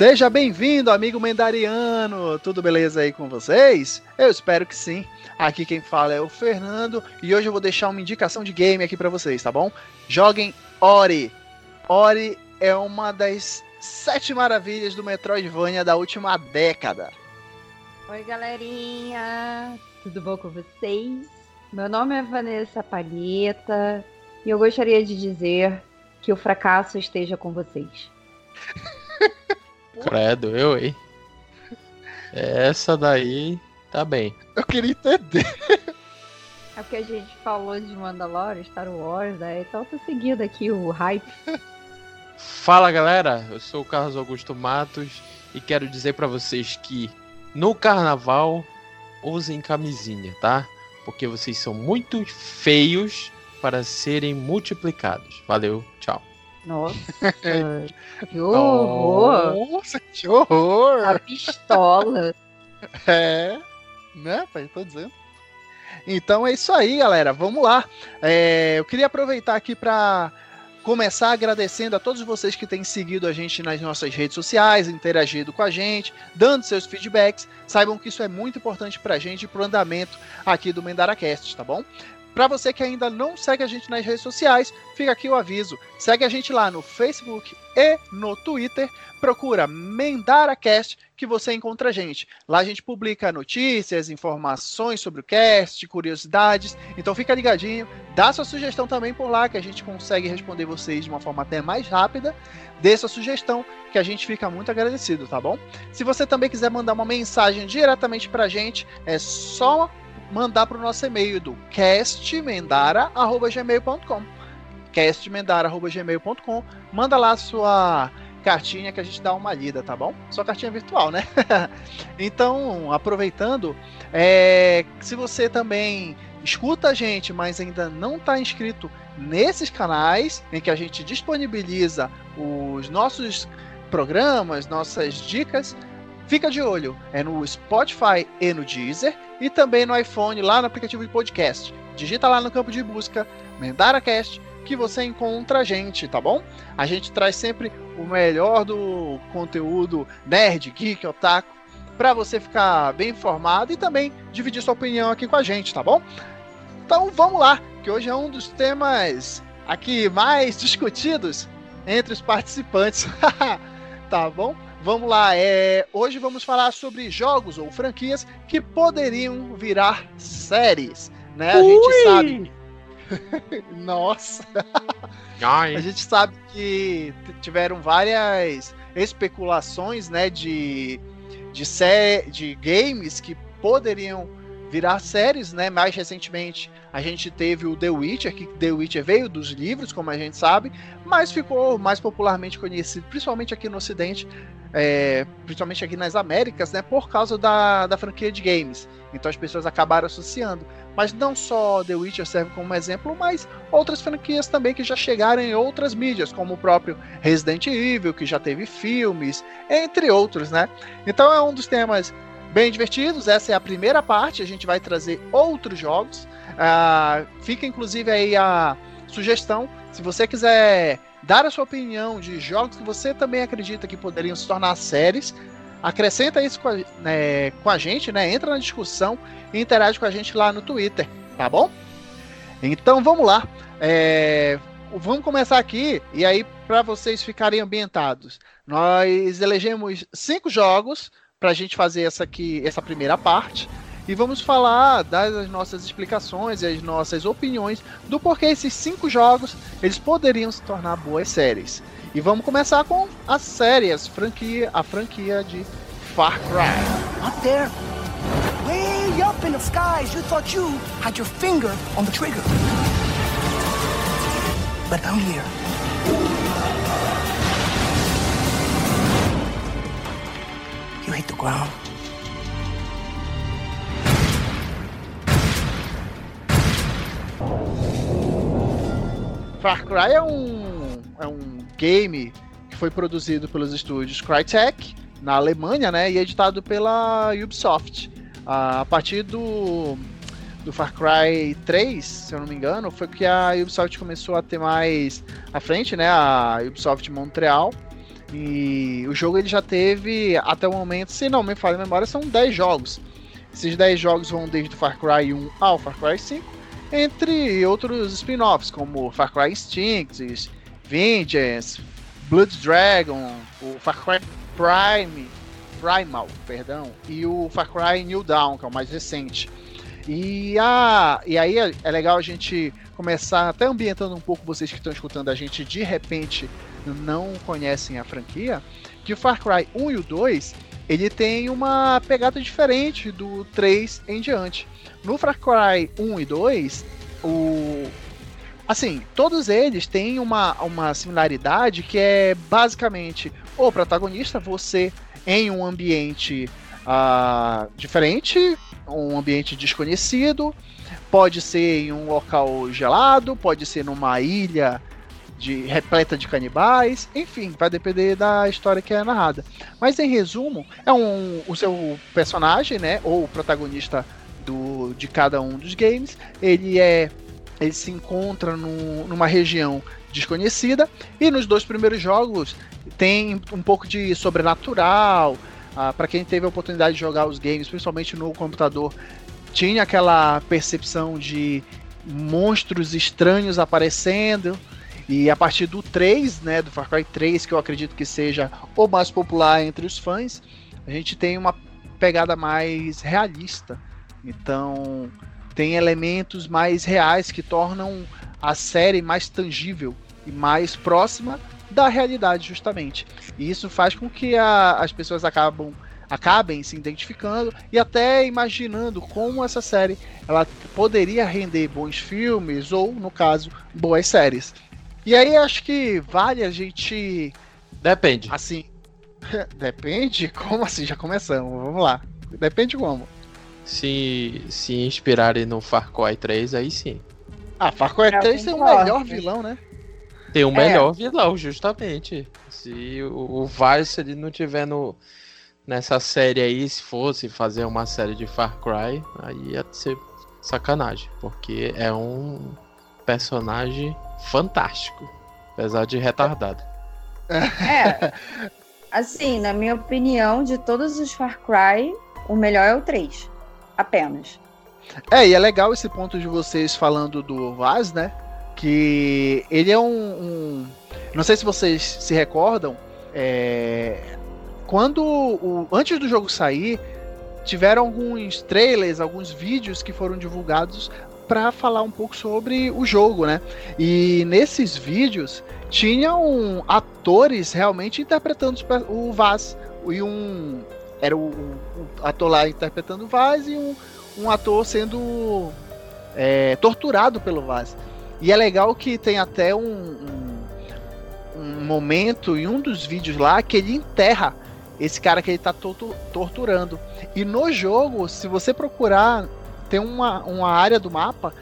Seja bem-vindo, amigo Mendariano! Tudo beleza aí com vocês? Eu espero que sim. Aqui quem fala é o Fernando e hoje eu vou deixar uma indicação de game aqui para vocês, tá bom? Joguem Ori. Ori é uma das sete maravilhas do Metroidvania da última década. Oi, galerinha! Tudo bom com vocês? Meu nome é Vanessa Palheta e eu gostaria de dizer que o fracasso esteja com vocês. Credo, eu, hein? Essa daí tá bem. Eu queria entender. É porque a gente falou de Mandalorian, Star Wars, né? Então tô seguindo aqui o hype. Fala galera, eu sou o Carlos Augusto Matos e quero dizer para vocês que no carnaval usem camisinha, tá? Porque vocês são muito feios para serem multiplicados. Valeu, tchau. Nossa, que horror! Nossa, que horror! A pistola. É, né, pai? Tô dizendo. Então é isso aí, galera. Vamos lá. É, eu queria aproveitar aqui para começar agradecendo a todos vocês que têm seguido a gente nas nossas redes sociais, interagido com a gente, dando seus feedbacks. Saibam que isso é muito importante para a gente e para o andamento aqui do MendaraCast, tá bom? Para você que ainda não segue a gente nas redes sociais, fica aqui o aviso. Segue a gente lá no Facebook e no Twitter. Procura MendaraCast que você encontra a gente. Lá a gente publica notícias, informações sobre o cast, curiosidades. Então fica ligadinho. Dá sua sugestão também por lá que a gente consegue responder vocês de uma forma até mais rápida. Dê sua sugestão que a gente fica muito agradecido, tá bom? Se você também quiser mandar uma mensagem diretamente para a gente, é só mandar para o nosso e-mail do castmendara.gmail.com castmendara.gmail.com Manda lá a sua cartinha que a gente dá uma lida, tá bom? Só cartinha virtual, né? então, aproveitando, é, se você também escuta a gente, mas ainda não está inscrito nesses canais em que a gente disponibiliza os nossos programas, nossas dicas, Fica de olho, é no Spotify e no Deezer e também no iPhone lá no aplicativo de podcast. Digita lá no campo de busca MendaraCast que você encontra a gente, tá bom? A gente traz sempre o melhor do conteúdo nerd, geek, otaku, para você ficar bem informado e também dividir sua opinião aqui com a gente, tá bom? Então vamos lá, que hoje é um dos temas aqui mais discutidos entre os participantes, tá bom? Vamos lá, é... hoje vamos falar sobre jogos ou franquias que poderiam virar séries, né? A gente sabe. Nossa! Ai. A gente sabe que tiveram várias especulações, né, de de, sé... de games que poderiam virar séries, né? Mais recentemente a gente teve o The Witcher, que The Witcher veio dos livros, como a gente sabe, mas ficou mais popularmente conhecido, principalmente aqui no Ocidente, é, principalmente aqui nas Américas, né, por causa da, da franquia de games. Então as pessoas acabaram associando. Mas não só The Witcher serve como exemplo, mas outras franquias também que já chegaram em outras mídias, como o próprio Resident Evil, que já teve filmes, entre outros, né? Então é um dos temas bem divertidos. Essa é a primeira parte. A gente vai trazer outros jogos. Uh, fica inclusive aí a sugestão. Se você quiser dar a sua opinião de jogos que você também acredita que poderiam se tornar séries, acrescenta isso com a, né, com a gente, né? Entra na discussão e interage com a gente lá no Twitter, tá bom? Então vamos lá. É, vamos começar aqui e aí para vocês ficarem ambientados. Nós elegemos cinco jogos para a gente fazer essa aqui, essa primeira parte e vamos falar das nossas explicações e as nossas opiniões do porquê esses cinco jogos eles poderiam se tornar boas séries. E vamos começar com as séries, franquia, a franquia de Far Cry. Up there, way up in the skies, you thought you had your finger on the trigger. But down here. Ground. Far Cry é um, é um game que foi produzido pelos estúdios Crytek na Alemanha, né, e editado pela Ubisoft. A partir do, do Far Cry 3, se eu não me engano, foi que a Ubisoft começou a ter mais à frente, né, a Ubisoft Montreal, E o jogo ele já teve, até o momento, se não me falha a memória, são 10 jogos. Esses 10 jogos vão desde o Far Cry 1 ao Far Cry 5, entre outros spin-offs, como Far Cry Instinct, Vengeance, Blood Dragon, o Far Cry Prime, Primal, perdão, e o Far Cry New Dawn, que é o mais recente. E, a, e aí é, é legal a gente começar até ambientando um pouco vocês que estão escutando a gente de repente não conhecem a franquia, que o Far Cry 1 e o 2 ele tem uma pegada diferente do 3 em diante. No Far Cry 1 e 2, o assim, todos eles têm uma, uma similaridade que é basicamente o protagonista, você em um ambiente uh, diferente, um ambiente desconhecido, pode ser em um local gelado, pode ser numa ilha de repleta de canibais, enfim, vai depender da história que é narrada. Mas em resumo, é um o seu personagem, né, ou o protagonista do, de cada um dos games, ele é ele se encontra no, numa região desconhecida e nos dois primeiros jogos tem um pouco de sobrenatural. Ah, para quem teve a oportunidade de jogar os games, principalmente no computador, tinha aquela percepção de monstros estranhos aparecendo. E a partir do 3, né, do Far Cry 3, que eu acredito que seja o mais popular entre os fãs, a gente tem uma pegada mais realista. Então, tem elementos mais reais que tornam a série mais tangível e mais próxima da realidade, justamente. E isso faz com que a, as pessoas acabam acabem se identificando e até imaginando como essa série ela poderia render bons filmes ou, no caso, boas séries. E aí acho que vale a gente. Depende. Assim. Depende? Como assim? Já começamos. Vamos lá. Depende como. Se, se inspirarem no Far Cry 3, aí sim. Ah, Far Cry 3 tem o melhor vilão, né? Tem o melhor é. vilão, justamente. Se o, o Vice ele não tiver no, nessa série aí, se fosse fazer uma série de Far Cry, aí ia ser sacanagem. Porque é um personagem fantástico, apesar de retardado. É. Assim, na minha opinião, de todos os Far Cry, o melhor é o 3. Apenas. É, e é legal esse ponto de vocês falando do Vaz, né? Que ele é um. um... Não sei se vocês se recordam. É... Quando. O... Antes do jogo sair, tiveram alguns trailers, alguns vídeos que foram divulgados para falar um pouco sobre o jogo, né? E nesses vídeos tinham atores realmente interpretando o Vaz e um era o, o ator lá interpretando o Vaz e um, um ator sendo é, torturado pelo Vaz. E é legal que tem até um, um, um, momento em um dos vídeos lá que ele enterra esse cara que ele tá torturando. E no jogo, se você procurar tem uma, uma área do mapa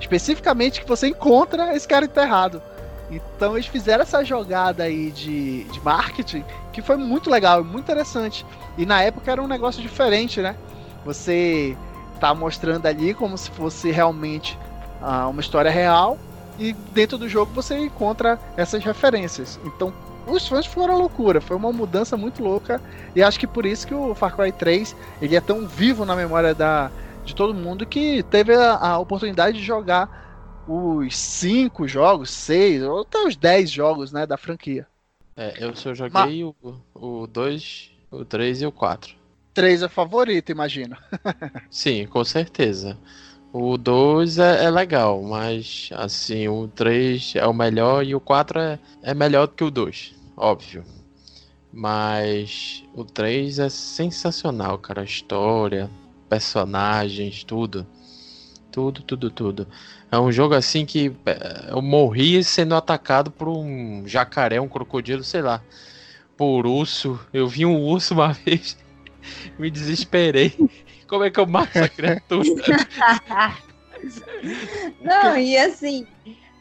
especificamente que você encontra esse cara enterrado. Então eles fizeram essa jogada aí de, de marketing que foi muito legal, muito interessante. E na época era um negócio diferente, né? Você tá mostrando ali como se fosse realmente ah, uma história real e dentro do jogo você encontra essas referências. Então os fãs foram loucura, foi uma mudança muito louca e acho que por isso que o Far Cry 3 ele é tão vivo na memória da, de todo mundo que teve a, a oportunidade de jogar os cinco jogos, seis, ou até os dez jogos, né, da franquia. É, eu só joguei Ma... o 2, o 3 e o 4. 3 é favorito, imagino. Sim, com certeza. O 2 é, é, legal, mas assim, o 3 é o melhor e o 4 é, é melhor do que o 2, óbvio. Mas o 3 é sensacional, cara. A história, personagens, tudo. Tudo, tudo, tudo. É um jogo assim que é, eu morri sendo atacado por um jacaré, um crocodilo, sei lá. Por urso. Eu vi um urso uma vez, me desesperei. Como é que eu mato essa criatura? Não, e assim,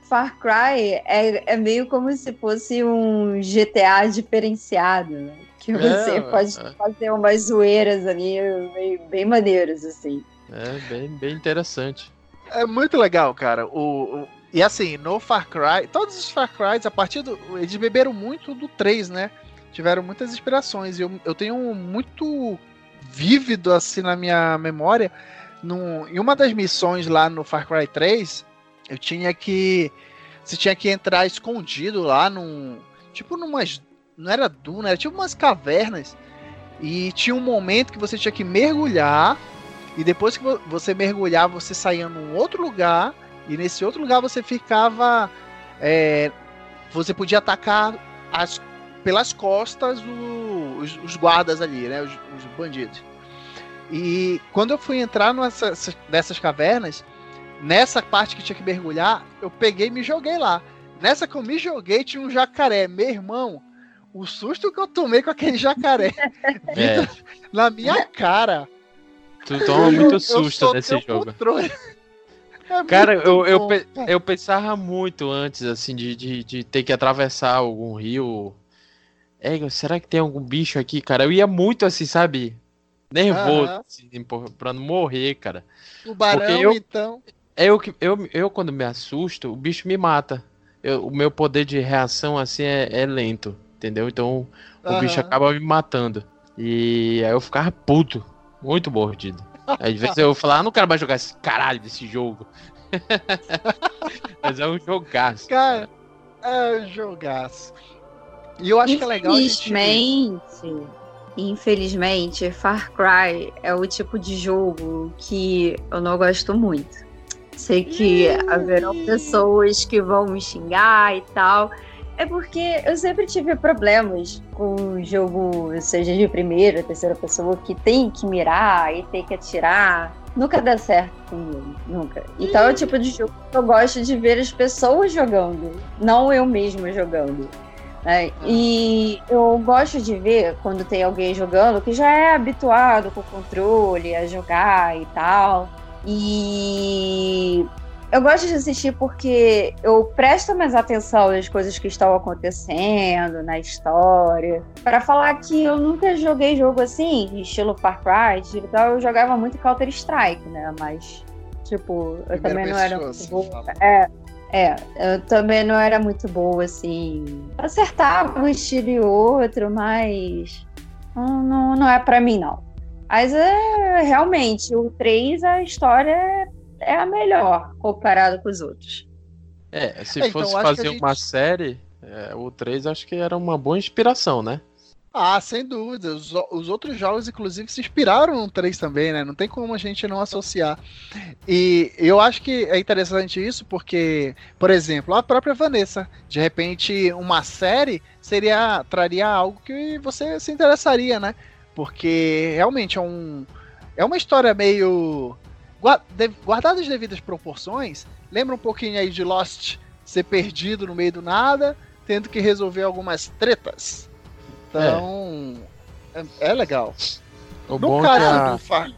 Far Cry é, é meio como se fosse um GTA diferenciado, né? Que você é, pode é. fazer umas zoeiras ali bem, bem maneiras, assim. É, bem, bem interessante. É muito legal, cara. O, o, e assim, no Far Cry, todos os Far Cry, a partir do. Eles beberam muito do 3, né? tiveram muitas inspirações. E eu, eu tenho muito vívido assim na minha memória. Num, em uma das missões lá no Far Cry 3, eu tinha que. Você tinha que entrar escondido lá num. Tipo numas. Não era duna, era tipo umas cavernas. E tinha um momento que você tinha que mergulhar. E depois que você mergulhar, você saía num outro lugar. E nesse outro lugar você ficava. É, você podia atacar as pelas costas o, os, os, guardas ali, né? Os, os, bandidos. E quando eu fui entrar nessa, nessas cavernas, nessa parte que tinha que mergulhar, eu peguei e me joguei lá. Nessa que eu me joguei, tinha um jacaré. Meu irmão, o susto que eu tomei com aquele jacaré é. na minha cara. Tu toma muito susto nesse jogo. É cara, eu, eu, eu, pensava muito antes, assim, de, de, de ter que atravessar algum rio é, será que tem algum bicho aqui, cara? Eu ia muito assim, sabe? Nervoso, uhum. assim, pra não morrer, cara. O barão, eu, então. É eu, eu, eu, quando me assusto, o bicho me mata. Eu, o meu poder de reação, assim, é, é lento, entendeu? Então, o uhum. bicho acaba me matando. E aí eu ficava puto, muito mordido. Às vezes eu falava, ah, não quero mais jogar esse caralho desse jogo. Mas é um jogaço. Cara, é um jogaço. E eu acho que é legal. Infelizmente, gente... infelizmente, Far Cry é o tipo de jogo que eu não gosto muito. Sei que haverão pessoas que vão me xingar e tal. É porque eu sempre tive problemas com o jogo, seja de primeira, terceira pessoa, que tem que mirar e tem que atirar. Nunca dá certo comigo, nunca. Então é o tipo de jogo que eu gosto de ver as pessoas jogando, não eu mesma jogando. Né? E eu gosto de ver quando tem alguém jogando que já é habituado com o controle a jogar e tal. E eu gosto de assistir porque eu presto mais atenção nas coisas que estão acontecendo, na história. Para falar que eu nunca joguei jogo assim, estilo Far Cry, então eu jogava muito Counter Strike, né? Mas, tipo, eu Primeira também não era muito boa. É, é, eu também não era muito boa, assim. Acertava um estilo e outro, mas não, não, não é para mim, não. Mas é realmente, o 3, a história é a melhor comparado com os outros. É, se é, então, fosse fazer gente... uma série, é, o 3 acho que era uma boa inspiração, né? Ah, sem dúvida. Os, os, outros jogos, inclusive, se inspiraram no 3 também, né? Não tem como a gente não associar. E eu acho que é interessante isso porque, por exemplo, a própria Vanessa, de repente, uma série seria traria algo que você se interessaria, né? Porque realmente é um é uma história meio guardada as devidas proporções. Lembra um pouquinho aí de Lost ser perdido no meio do nada, tendo que resolver algumas tretas. Então, é, é legal. O no bom, caso a... do Far...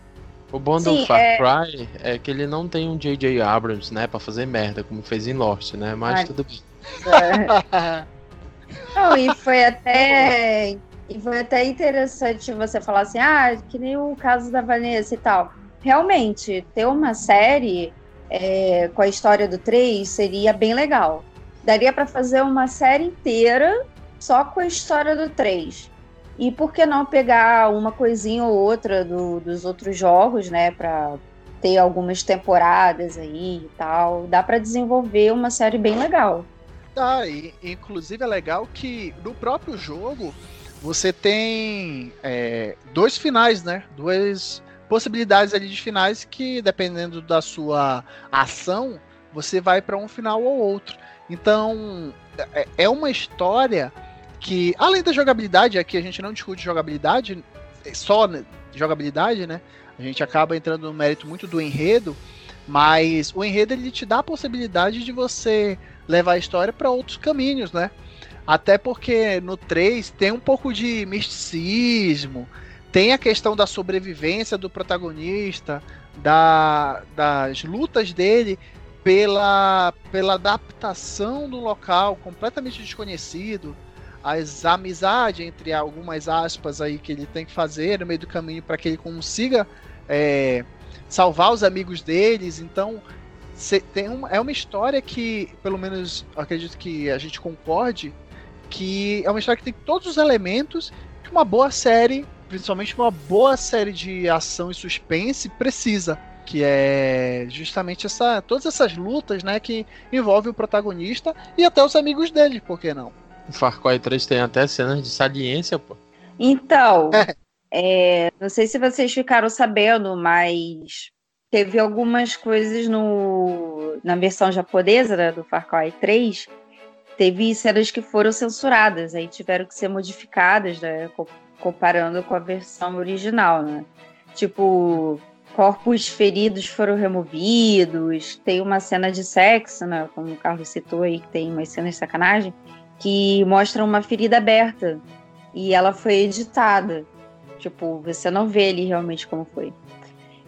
o bom Sim, do Far é... Cry é que ele não tem um J.J. Abrams, né, pra fazer merda, como fez em Lost, né? Mas Ai. tudo bem. É. não, e foi até. E foi até interessante você falar assim, ah, que nem o caso da Vanessa e tal. Realmente, ter uma série é, com a história do 3 seria bem legal. Daria para fazer uma série inteira só com a história do 3. E por que não pegar uma coisinha ou outra do, dos outros jogos, né, para ter algumas temporadas aí e tal. Dá para desenvolver uma série bem legal. Tá, e inclusive é legal que no próprio jogo você tem é, dois finais, né? Duas possibilidades ali de finais que, dependendo da sua ação, você vai para um final ou outro. Então, é, é uma história que, além da jogabilidade, aqui a gente não discute jogabilidade, só jogabilidade, né? A gente acaba entrando no mérito muito do enredo, mas o enredo ele te dá a possibilidade de você levar a história para outros caminhos, né? Até porque no 3 tem um pouco de misticismo, tem a questão da sobrevivência do protagonista, da, das lutas dele pela, pela adaptação do local completamente desconhecido as amizades entre algumas aspas aí que ele tem que fazer no meio do caminho para que ele consiga é, salvar os amigos deles. Então tem uma, é uma história que, pelo menos acredito que a gente concorde, que é uma história que tem todos os elementos que uma boa série, principalmente uma boa série de ação e suspense, precisa. Que é justamente essa, todas essas lutas, né, que envolvem o protagonista e até os amigos dele, por que não? O Far Cry 3 tem até cenas de saliência, pô. Então, é, não sei se vocês ficaram sabendo, mas teve algumas coisas no, na versão japonesa né, do Far Cry 3 teve cenas que foram censuradas, aí tiveram que ser modificadas, né, comparando com a versão original, né? Tipo, corpos feridos foram removidos, tem uma cena de sexo, né, como o Carlos citou aí, que tem umas cenas de sacanagem, que mostra uma ferida aberta, e ela foi editada. Tipo, você não vê ali realmente como foi.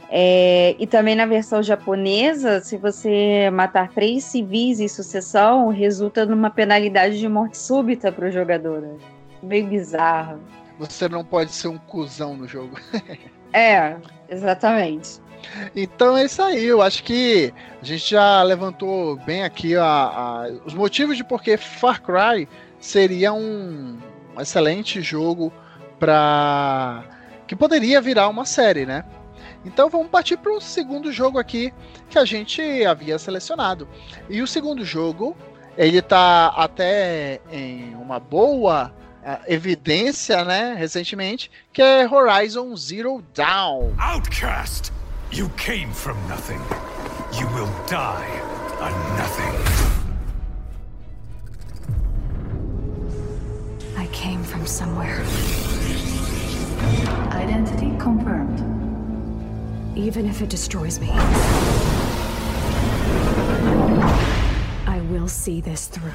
É, e também na versão japonesa, se você matar três civis em sucessão, resulta numa penalidade de morte súbita para o jogador. Né? Meio bizarro. Você não pode ser um cuzão no jogo. é, exatamente. Então é isso aí. Eu acho que a gente já levantou bem aqui a, a, os motivos de por que Far Cry seria um excelente jogo para que poderia virar uma série, né? Então vamos partir para o segundo jogo aqui que a gente havia selecionado. E o segundo jogo, ele está até em uma boa evidência, né, recentemente, que é Horizon Zero Dawn. Outcast, you came from nothing. You will die a nothing. I came from somewhere. Identity confirmed even if it destroys me. I will see this through.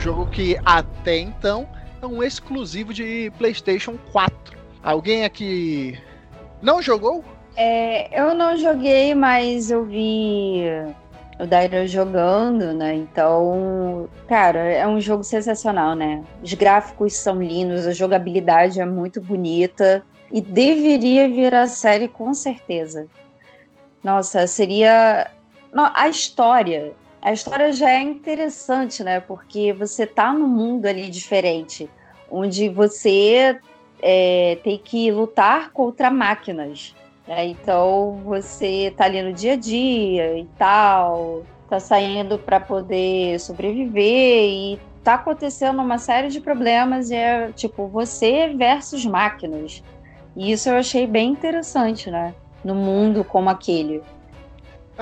Jogo que até então é um exclusivo de PlayStation 4. Alguém aqui não jogou? É, eu não joguei, mas eu vi o Dairo jogando, né? Então, cara, é um jogo sensacional, né? Os gráficos são lindos, a jogabilidade é muito bonita. E deveria vir a série com certeza. Nossa, seria. A história. A história já é interessante, né? Porque você tá num mundo ali diferente, onde você é, tem que lutar contra máquinas. Né? Então você tá ali no dia a dia e tal, tá saindo para poder sobreviver e tá acontecendo uma série de problemas e é tipo você versus máquinas. E isso eu achei bem interessante, né? No mundo como aquele.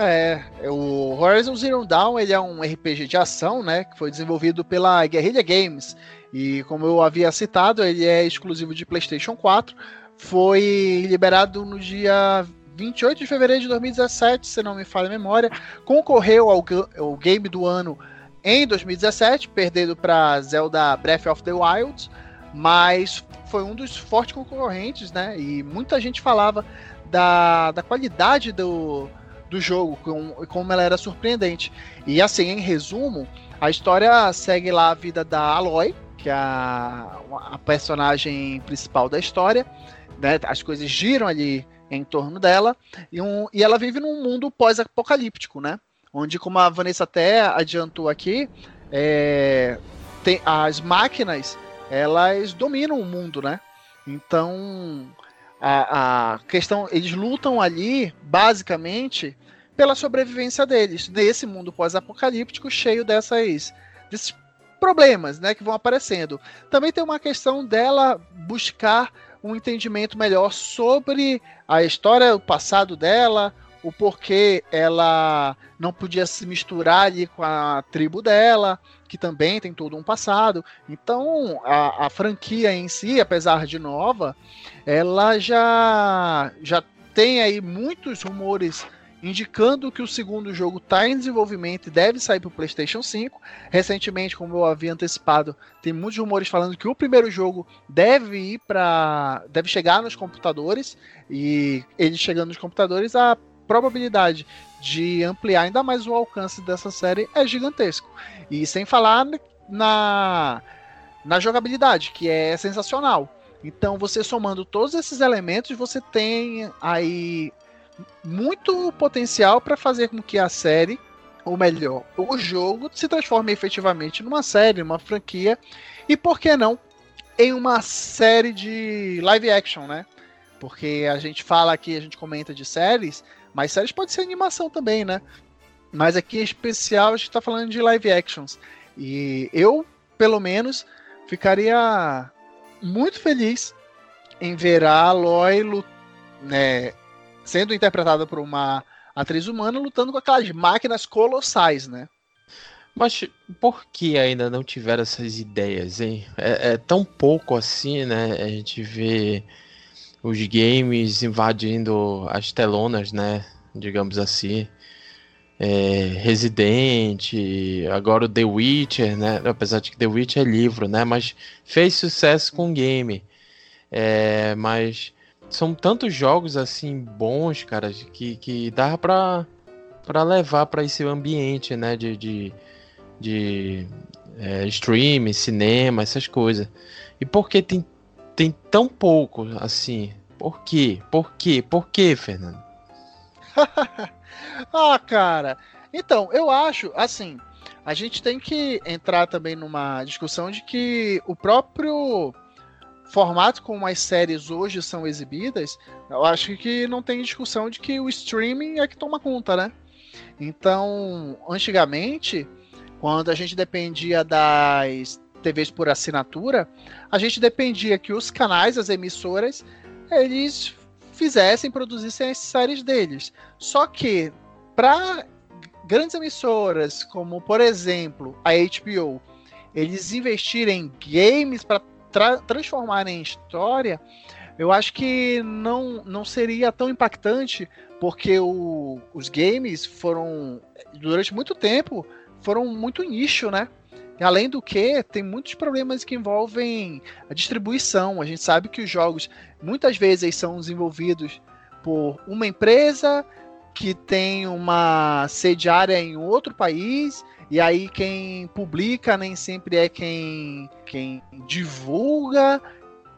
É, o Horizon Zero Dawn ele é um RPG de ação, né, que foi desenvolvido pela Guerrilla Games e como eu havia citado, ele é exclusivo de PlayStation 4. Foi liberado no dia 28 de fevereiro de 2017, se não me falha a memória. Concorreu ao, ao game do ano em 2017, perdendo para Zelda Breath of the Wild, mas foi um dos fortes concorrentes, né? E muita gente falava da, da qualidade do, do jogo, com, como ela era surpreendente. E assim, em resumo, a história segue lá a vida da Aloy, que é a, a personagem principal da história. Né? As coisas giram ali em torno dela. E, um, e ela vive num mundo pós-apocalíptico, né? Onde, como a Vanessa até adiantou aqui, é, tem, as máquinas elas dominam o mundo, né? Então, a, a questão, eles lutam ali, basicamente, pela sobrevivência deles, nesse mundo pós-apocalíptico cheio dessas, desses problemas, né, que vão aparecendo. Também tem uma questão dela buscar um entendimento melhor sobre a história, o passado dela, o porquê ela não podia se misturar ali com a tribo dela, que também tem todo um passado. Então, a, a franquia em si, apesar de nova, ela já, já tem aí muitos rumores indicando que o segundo jogo está em desenvolvimento e deve sair para o PlayStation 5. Recentemente, como eu havia antecipado, tem muitos rumores falando que o primeiro jogo deve ir para, deve chegar nos computadores e ele chegando nos computadores, a probabilidade de ampliar ainda mais o alcance dessa série é gigantesco. E sem falar na, na jogabilidade, que é sensacional. Então, você somando todos esses elementos, você tem aí muito potencial para fazer com que a série ou melhor, o jogo se transforme efetivamente numa série, numa franquia, e por que não em uma série de live action, né? Porque a gente fala aqui, a gente comenta de séries, mas séries pode ser animação também, né? Mas aqui em especial a gente tá falando de live actions. E eu, pelo menos, ficaria muito feliz em ver a Aloy né, sendo interpretada por uma atriz humana lutando com aquelas máquinas colossais, né? Mas por que ainda não tiveram essas ideias, hein? É, é, tão pouco assim, né? A gente vê os games invadindo as telonas, né? Digamos assim. É, Resident, agora o The Witcher, né? Apesar de que The Witcher é livro, né? Mas fez sucesso com o game. É, mas são tantos jogos assim bons, cara, que, que dá pra, pra levar para esse ambiente, né? De, de, de é, streaming, cinema, essas coisas. E por que tem, tem tão pouco assim? Por quê? Por quê? Por quê, Fernando? ah, cara. Então, eu acho, assim, a gente tem que entrar também numa discussão de que o próprio formato como as séries hoje são exibidas, eu acho que não tem discussão de que o streaming é que toma conta, né? Então, antigamente, quando a gente dependia das TVs por assinatura, a gente dependia que os canais, as emissoras, eles fizessem, produzissem as séries deles. Só que para grandes emissoras, como por exemplo a HBO, eles investirem em games para tra transformarem em história, eu acho que não, não seria tão impactante, porque o, os games foram, durante muito tempo, foram muito nicho, né? Além do que, tem muitos problemas que envolvem a distribuição. A gente sabe que os jogos muitas vezes são desenvolvidos por uma empresa que tem uma sediária em outro país, e aí quem publica nem sempre é quem, quem divulga.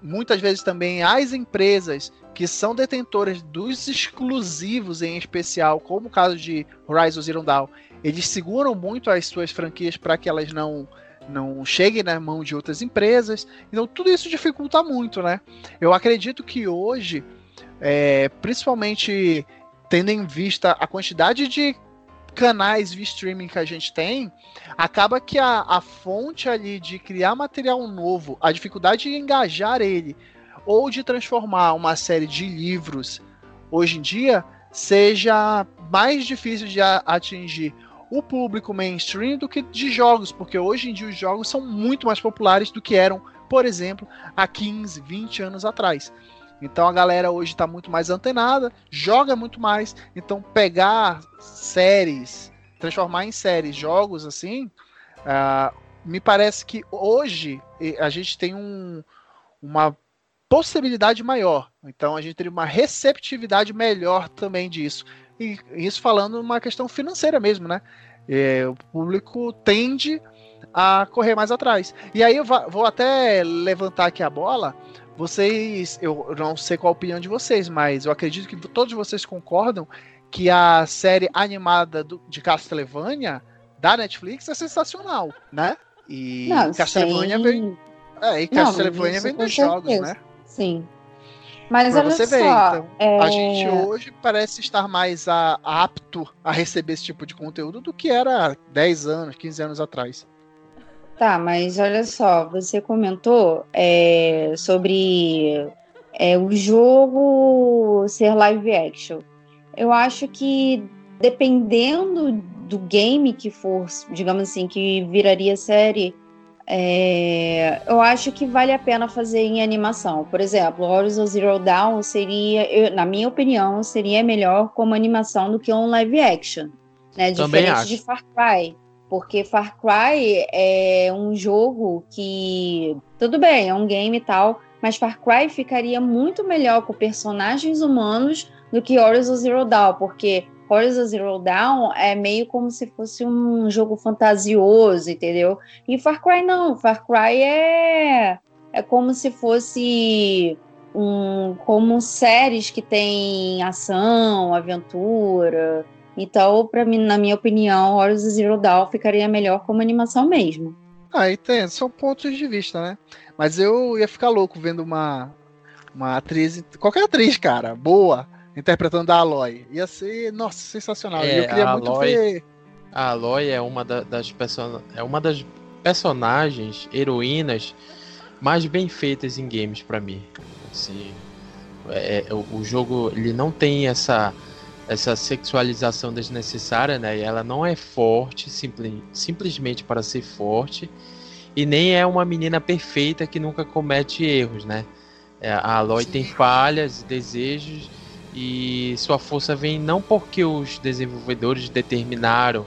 Muitas vezes também as empresas que são detentoras dos exclusivos em especial, como o caso de Horizon Zero Dawn, eles seguram muito as suas franquias para que elas não não cheguem na mão de outras empresas. Então tudo isso dificulta muito, né? Eu acredito que hoje, é, principalmente tendo em vista a quantidade de canais de streaming que a gente tem, acaba que a, a fonte ali de criar material novo, a dificuldade de engajar ele, ou de transformar uma série de livros hoje em dia, seja mais difícil de atingir o público mainstream do que de jogos, porque hoje em dia os jogos são muito mais populares do que eram, por exemplo, há 15, 20 anos atrás. Então a galera hoje está muito mais antenada, joga muito mais. Então pegar séries, transformar em séries jogos assim, uh, me parece que hoje a gente tem um, uma possibilidade maior. Então a gente teria uma receptividade melhor também disso. E isso falando uma questão financeira mesmo, né? É, o público tende a correr mais atrás. E aí eu vou até levantar aqui a bola. Vocês, eu não sei qual a opinião de vocês, mas eu acredito que todos vocês concordam que a série animada do, de Castlevania da Netflix é sensacional, né? E não, Castlevania sim. vem. É, e Castlevania não, vem dos jogos, né? Sim. Mas pra olha você só, ver, então, é... a gente hoje parece estar mais a, apto a receber esse tipo de conteúdo do que era 10 anos, 15 anos atrás. Tá, mas olha só, você comentou é, sobre é, o jogo ser live action. Eu acho que dependendo do game que for, digamos assim, que viraria série, é, eu acho que vale a pena fazer em animação. Por exemplo, Horizon Zero Dawn seria, eu, na minha opinião, seria melhor como animação do que um live action. Né? Também Diferente acho. de Far Cry. Porque Far Cry é um jogo que. Tudo bem, é um game e tal. Mas Far Cry ficaria muito melhor com personagens humanos do que Horizon Zero Dawn. Porque Horizon Zero Dawn é meio como se fosse um jogo fantasioso, entendeu? E Far Cry não, Far Cry é é como se fosse um como séries que tem ação, aventura. Então, para mim, na minha opinião, Horizon Zero Dawn ficaria melhor como animação mesmo. Ah, entendo. São pontos de vista, né? Mas eu ia ficar louco vendo uma, uma atriz, qualquer atriz, cara, boa, interpretando a Aloy. Ia ser, nossa, sensacional. É, eu queria muito Aloy- ver. A Aloy é uma da- das person... é uma das personagens, heroínas mais bem feitas em games pra mim. Assim, é- é- o, o jogo ele não tem essa essa sexualização desnecessária, né? E ela não é forte simple- simplesmente para ser forte e nem é uma menina perfeita que nunca comete erros, né? É, a Aloy tem falhas, desejos e sua força vem não porque os desenvolvedores determinaram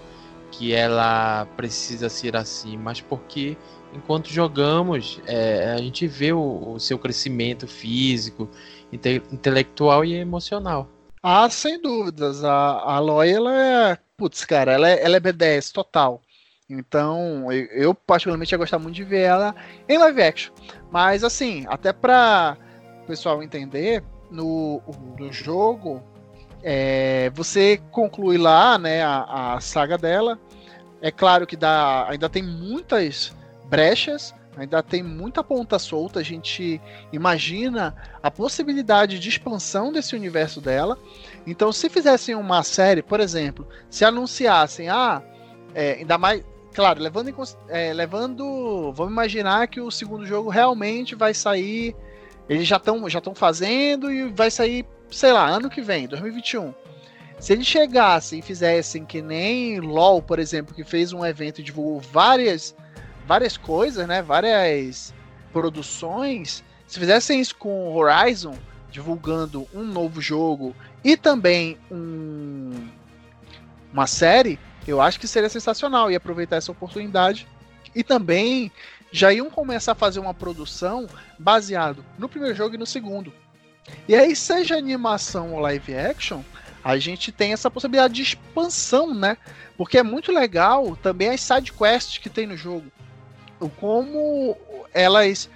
que ela precisa ser assim, mas porque enquanto jogamos é, a gente vê o, o seu crescimento físico, inte- intelectual e emocional. Ah, sem dúvidas. A, Aloy, ela é. Putz, cara, ela é, ela é B10 total. Então, eu, eu particularmente ia gostar muito de ver ela em live action. Mas, assim, até pra o pessoal entender, no, no jogo, é, você conclui lá, né, a, a saga dela. É claro que dá, ainda tem muitas brechas, ainda tem muita ponta solta. A gente imagina a possibilidade de expansão desse universo dela. Então, se fizessem uma série, por exemplo, se anunciassem, ah, é, ainda mais, claro, levando em é, levando, vamos imaginar que o segundo jogo realmente vai sair, eles já estão já fazendo e vai sair, sei lá, ano que vem, 2021. Se eles chegassem e fizessem que nem LoL, por exemplo, que fez um evento e divulgou várias várias coisas, né, várias produções, se fizessem isso com Horizon, divulgando um novo jogo e também um, uma série, eu acho que seria sensacional e aproveitar essa oportunidade. E também já iam começar a fazer uma produção baseado no primeiro jogo e no segundo. E aí, seja animação ou live action, a gente tem essa possibilidade de expansão, né? Porque é muito legal também as side quests que tem no jogo. Como elas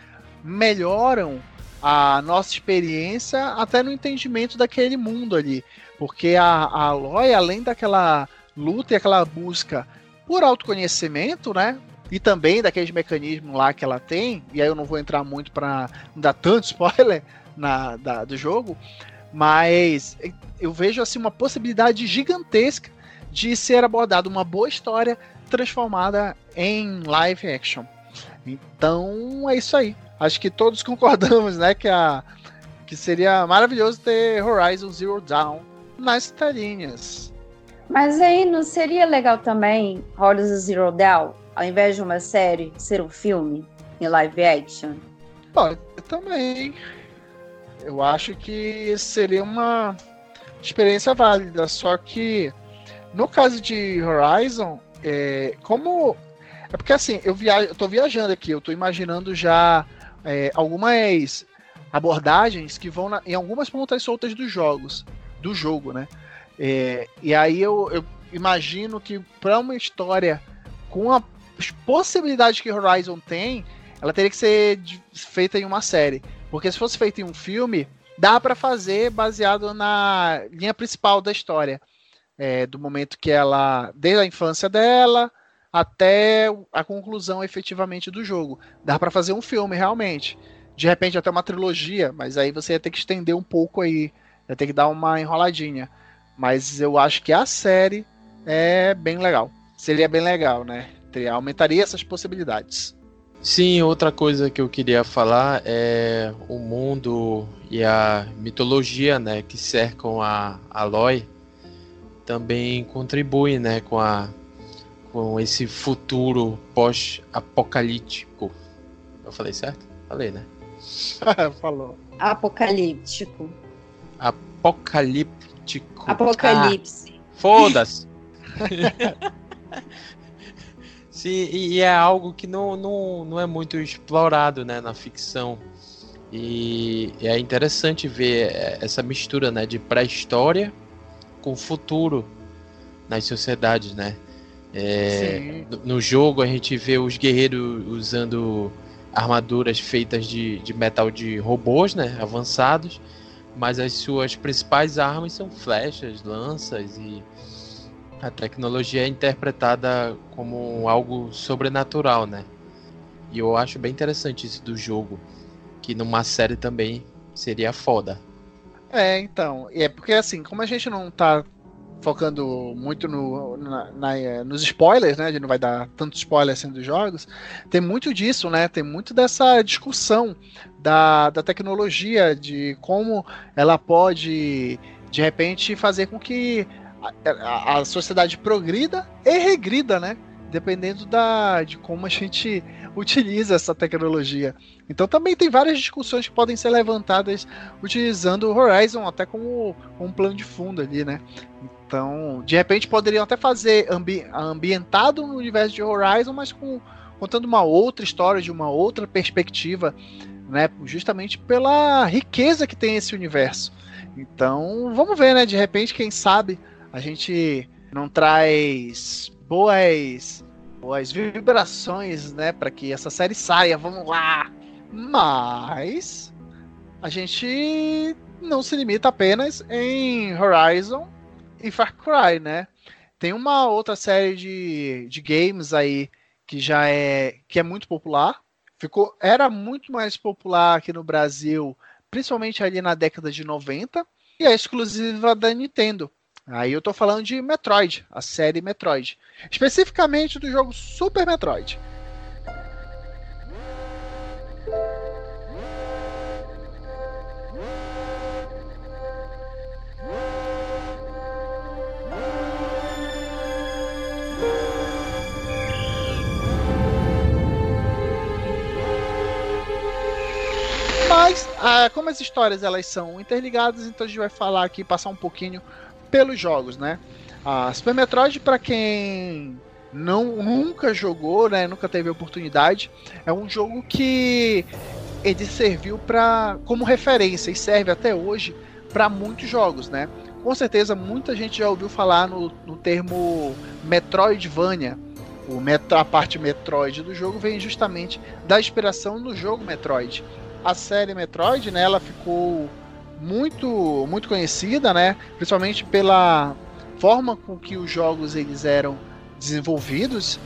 melhoram a nossa experiência até no entendimento daquele mundo ali. Porque a, a Aloy, além daquela luta e aquela busca por autoconhecimento, né? E também daqueles mecanismos lá que ela tem, e aí eu não vou entrar muito para dar tanto spoiler na, da- do jogo, mas eu vejo assim uma possibilidade gigantesca de ser abordada uma boa história transformada em live action. Então é isso aí. Acho que todos concordamos, né, que a que seria maravilhoso ter Horizon Zero Dawn nas telinhas. Mas aí não seria legal também Horizon Zero Dawn, ao invés de uma série, ser um filme em live action? Pode também. Eu acho que seria uma experiência válida, só que no caso de Horizon, é, como é porque assim, eu via, eu tô viajando aqui, eu tô imaginando já é, algumas abordagens que vão na- em algumas pontas soltas dos jogos, do jogo, né? É, e aí eu, eu imagino que para uma história com a- as possibilidades que Horizon tem, ela teria que ser feita em uma série. Porque se fosse feita em um filme, dá pra fazer baseado na linha principal da história. É, do momento que ela. Desde a infância dela até a conclusão efetivamente do jogo. Dá pra fazer um filme, realmente. De repente até uma trilogia, mas aí você ia ter que estender um pouco aí. Ia ter que dar uma enroladinha. Mas eu acho que a série é bem legal. Seria bem legal, né? Teria- Aumentaria essas possibilidades. Sim, outra coisa que eu queria falar é o mundo e a mitologia, né, que cercam a Aloy também contribuem, né, com a com esse futuro pós-apocalíptico. Eu falei certo? Falei, né? Falou. Apocalíptico. Apocalíptico. Apocalipse. Ah, Foda-se. Sim, e é algo que não, não, não é muito explorado né, na ficção. E, e é interessante ver é, essa mistura né, de pré-história com futuro nas sociedades, né? É, no- no jogo a gente vê os guerreiros usando armaduras feitas de, de metal de robôs, né? Avançados, mas as suas principais armas são flechas, lanças e, A tecnologia é interpretada como algo sobrenatural, né? E eu acho bem interessante isso do jogo, que numa série também seria foda. É, então. E é porque assim, como a gente não tá focando muito no, na, na, eh, nos spoilers, né? A gente não vai dar tanto spoiler assim dos jogos. Tem muito disso, né? Tem muito dessa discussão da, da tecnologia, de como ela pode, de repente, fazer com que a, a, sociedade progrida e regrida, né? Dependendo da, de como a gente utiliza essa tecnologia. Então também tem várias discussões que podem ser levantadas utilizando o Horizon até como um plano de fundo ali, né? Então, de repente poderiam até fazer ambi ambientado no universo de Horizon, mas com contando uma outra história de uma outra perspectiva, né? Justamente pela riqueza que tem esse universo. Então, vamos ver, né? De repente, quem sabe a gente não traz boas boas vibrações, né, para que essa série saia. Vamos lá. Mas a gente não se limita apenas em Horizon e Far Cry, né? Tem uma outra série de, de games aí que já é que é muito popular. Ficou era muito mais popular aqui no Brasil, principalmente ali na década de 90, e é exclusiva da Nintendo. Aí eu tô falando de Metroid, a série Metroid. Especificamente do jogo Super Metroid. Mas, ah, como as histórias elas são interligadas, então a gente vai falar aqui, passar um pouquinho pelos jogos, né? A Super Metroid, para quem não nunca jogou, né, nunca teve oportunidade, é um jogo que ele serviu para como referência e serve até hoje para muitos jogos, né? Com certeza muita gente já ouviu falar no, no termo Metroidvania. O a parte Metroid do jogo vem justamente da inspiração no jogo Metroid. A série Metroid, né, ela ficou muito muito conhecida, né? Principalmente pela forma com que os jogos eles eram desenvolvidos,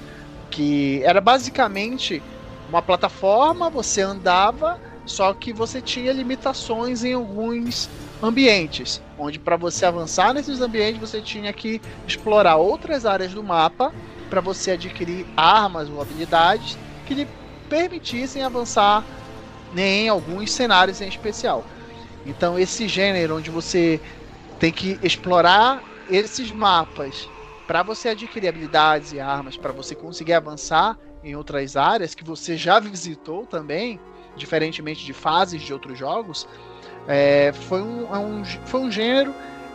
que era basicamente uma plataforma, você andava, só que você tinha limitações em alguns ambientes, onde para você avançar nesses ambientes você tinha que explorar outras áreas do mapa para você adquirir armas ou habilidades que lhe permitissem avançar em alguns cenários em especial. Então, esse gênero onde você tem que explorar esses mapas para você adquirir habilidades e armas, para você conseguir avançar em outras áreas que você já visitou também, diferentemente de fases de outros jogos, é, foi, um, é um, foi um gênero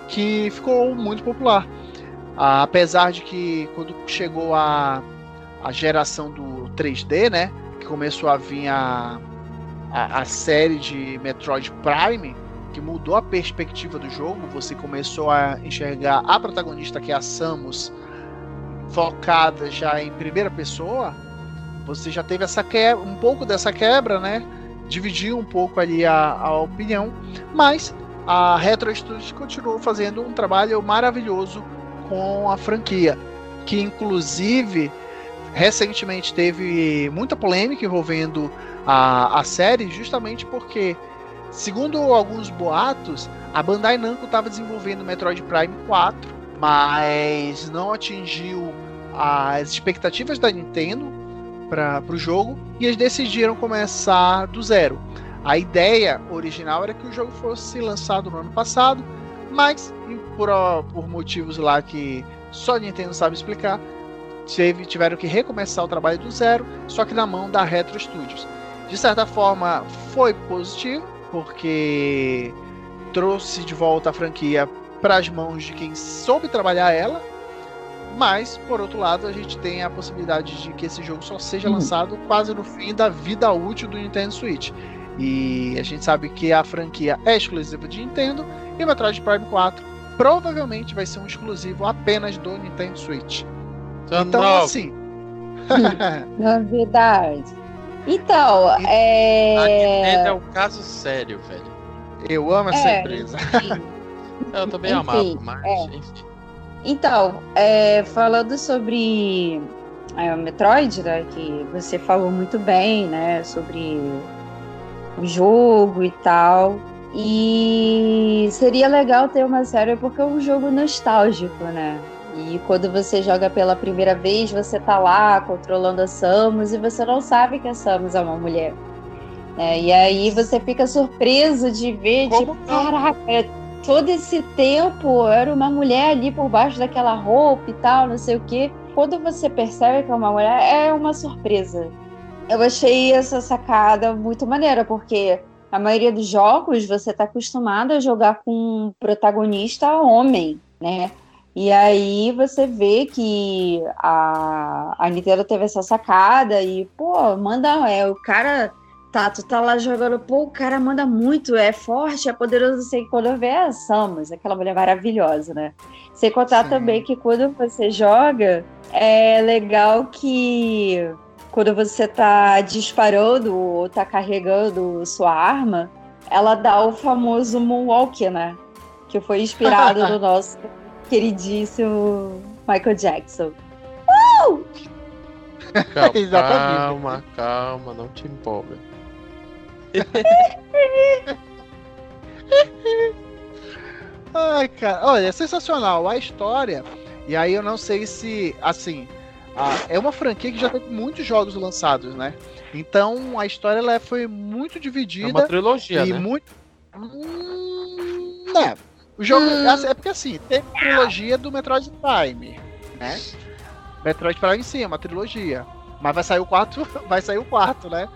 que ficou muito popular. Ah, apesar de que quando chegou a, a geração do 3D, né, que começou a vir a a, a série de Metroid Prime, que mudou a perspectiva do jogo, você começou a enxergar a protagonista, que é a Samus, focada já em primeira pessoa, você já teve essa quebra, um pouco dessa quebra, né? Dividiu um pouco ali a, a opinião, mas a Retro Studios continuou fazendo um trabalho maravilhoso com a franquia, que inclusive recentemente teve muita polêmica envolvendo a, a série, justamente porque, segundo alguns boatos, a Bandai Namco estava desenvolvendo Metroid Prime 4, mas não atingiu as expectativas da Nintendo para o jogo e eles decidiram começar do zero. A ideia original era que o jogo fosse lançado no ano passado, mas por, por motivos lá que só a Nintendo sabe explicar, teve, tiveram que recomeçar o trabalho do zero, só que na mão da Retro Studios de certa forma foi positivo, porque trouxe de volta a franquia para as mãos de quem soube trabalhar ela. Mas, por outro lado, a gente tem a possibilidade de que esse jogo só seja lançado quase no fim da vida útil do Nintendo Switch. E a gente sabe que a franquia é exclusiva de Nintendo e o Metroid Prime 4 provavelmente vai ser um exclusivo apenas do Nintendo Switch. Então, assim. Novidade. Então, é. A é um caso sério, velho. Eu amo essa é, empresa. Eu também enfim, amava, mas é. enfim. Então, é, falando sobre é, o Metroid, né, que você falou muito bem, né, sobre o jogo e tal. E seria legal ter uma série porque é um jogo nostálgico, né? E quando você joga pela primeira vez, você tá lá controlando a Samus e você não sabe que a Samus é uma mulher. É, e aí você fica surpreso de ver, Como não? caraca, todo esse tempo era uma mulher ali por baixo daquela roupa e tal, não sei o quê. Quando você percebe que é uma mulher, é uma surpresa. Eu achei essa sacada muito maneira, porque a maioria dos jogos você está acostumado a jogar com um protagonista homem, né? E aí você vê que a, a Nintendo teve essa sacada e, pô, manda. É, o cara. Tá, tu tá lá jogando, pô, o cara manda muito, é forte, é poderoso, sei quando eu ver a Samus, aquela mulher maravilhosa, né? Sem contar Sim. também que quando você joga, é legal que quando você tá disparando ou tá carregando sua arma, ela dá o famoso moonwalk, né? Que foi inspirado no nosso queridíssimo Michael Jackson. Uh! Calma, calma, calma, não te empolga. Ai, cara, olha, é sensacional a história. E aí eu não sei se, assim, a, é uma franquia que já teve muitos jogos lançados, né? Então a história ela foi muito dividida. É uma trilogia, e né? muito. Hum, né? O jogo. Hum. É porque assim, tem a trilogia do Metroid Prime, né? Metroid Prime sim, é uma trilogia. Mas vai sair o quarto, vai sair o quarto, né?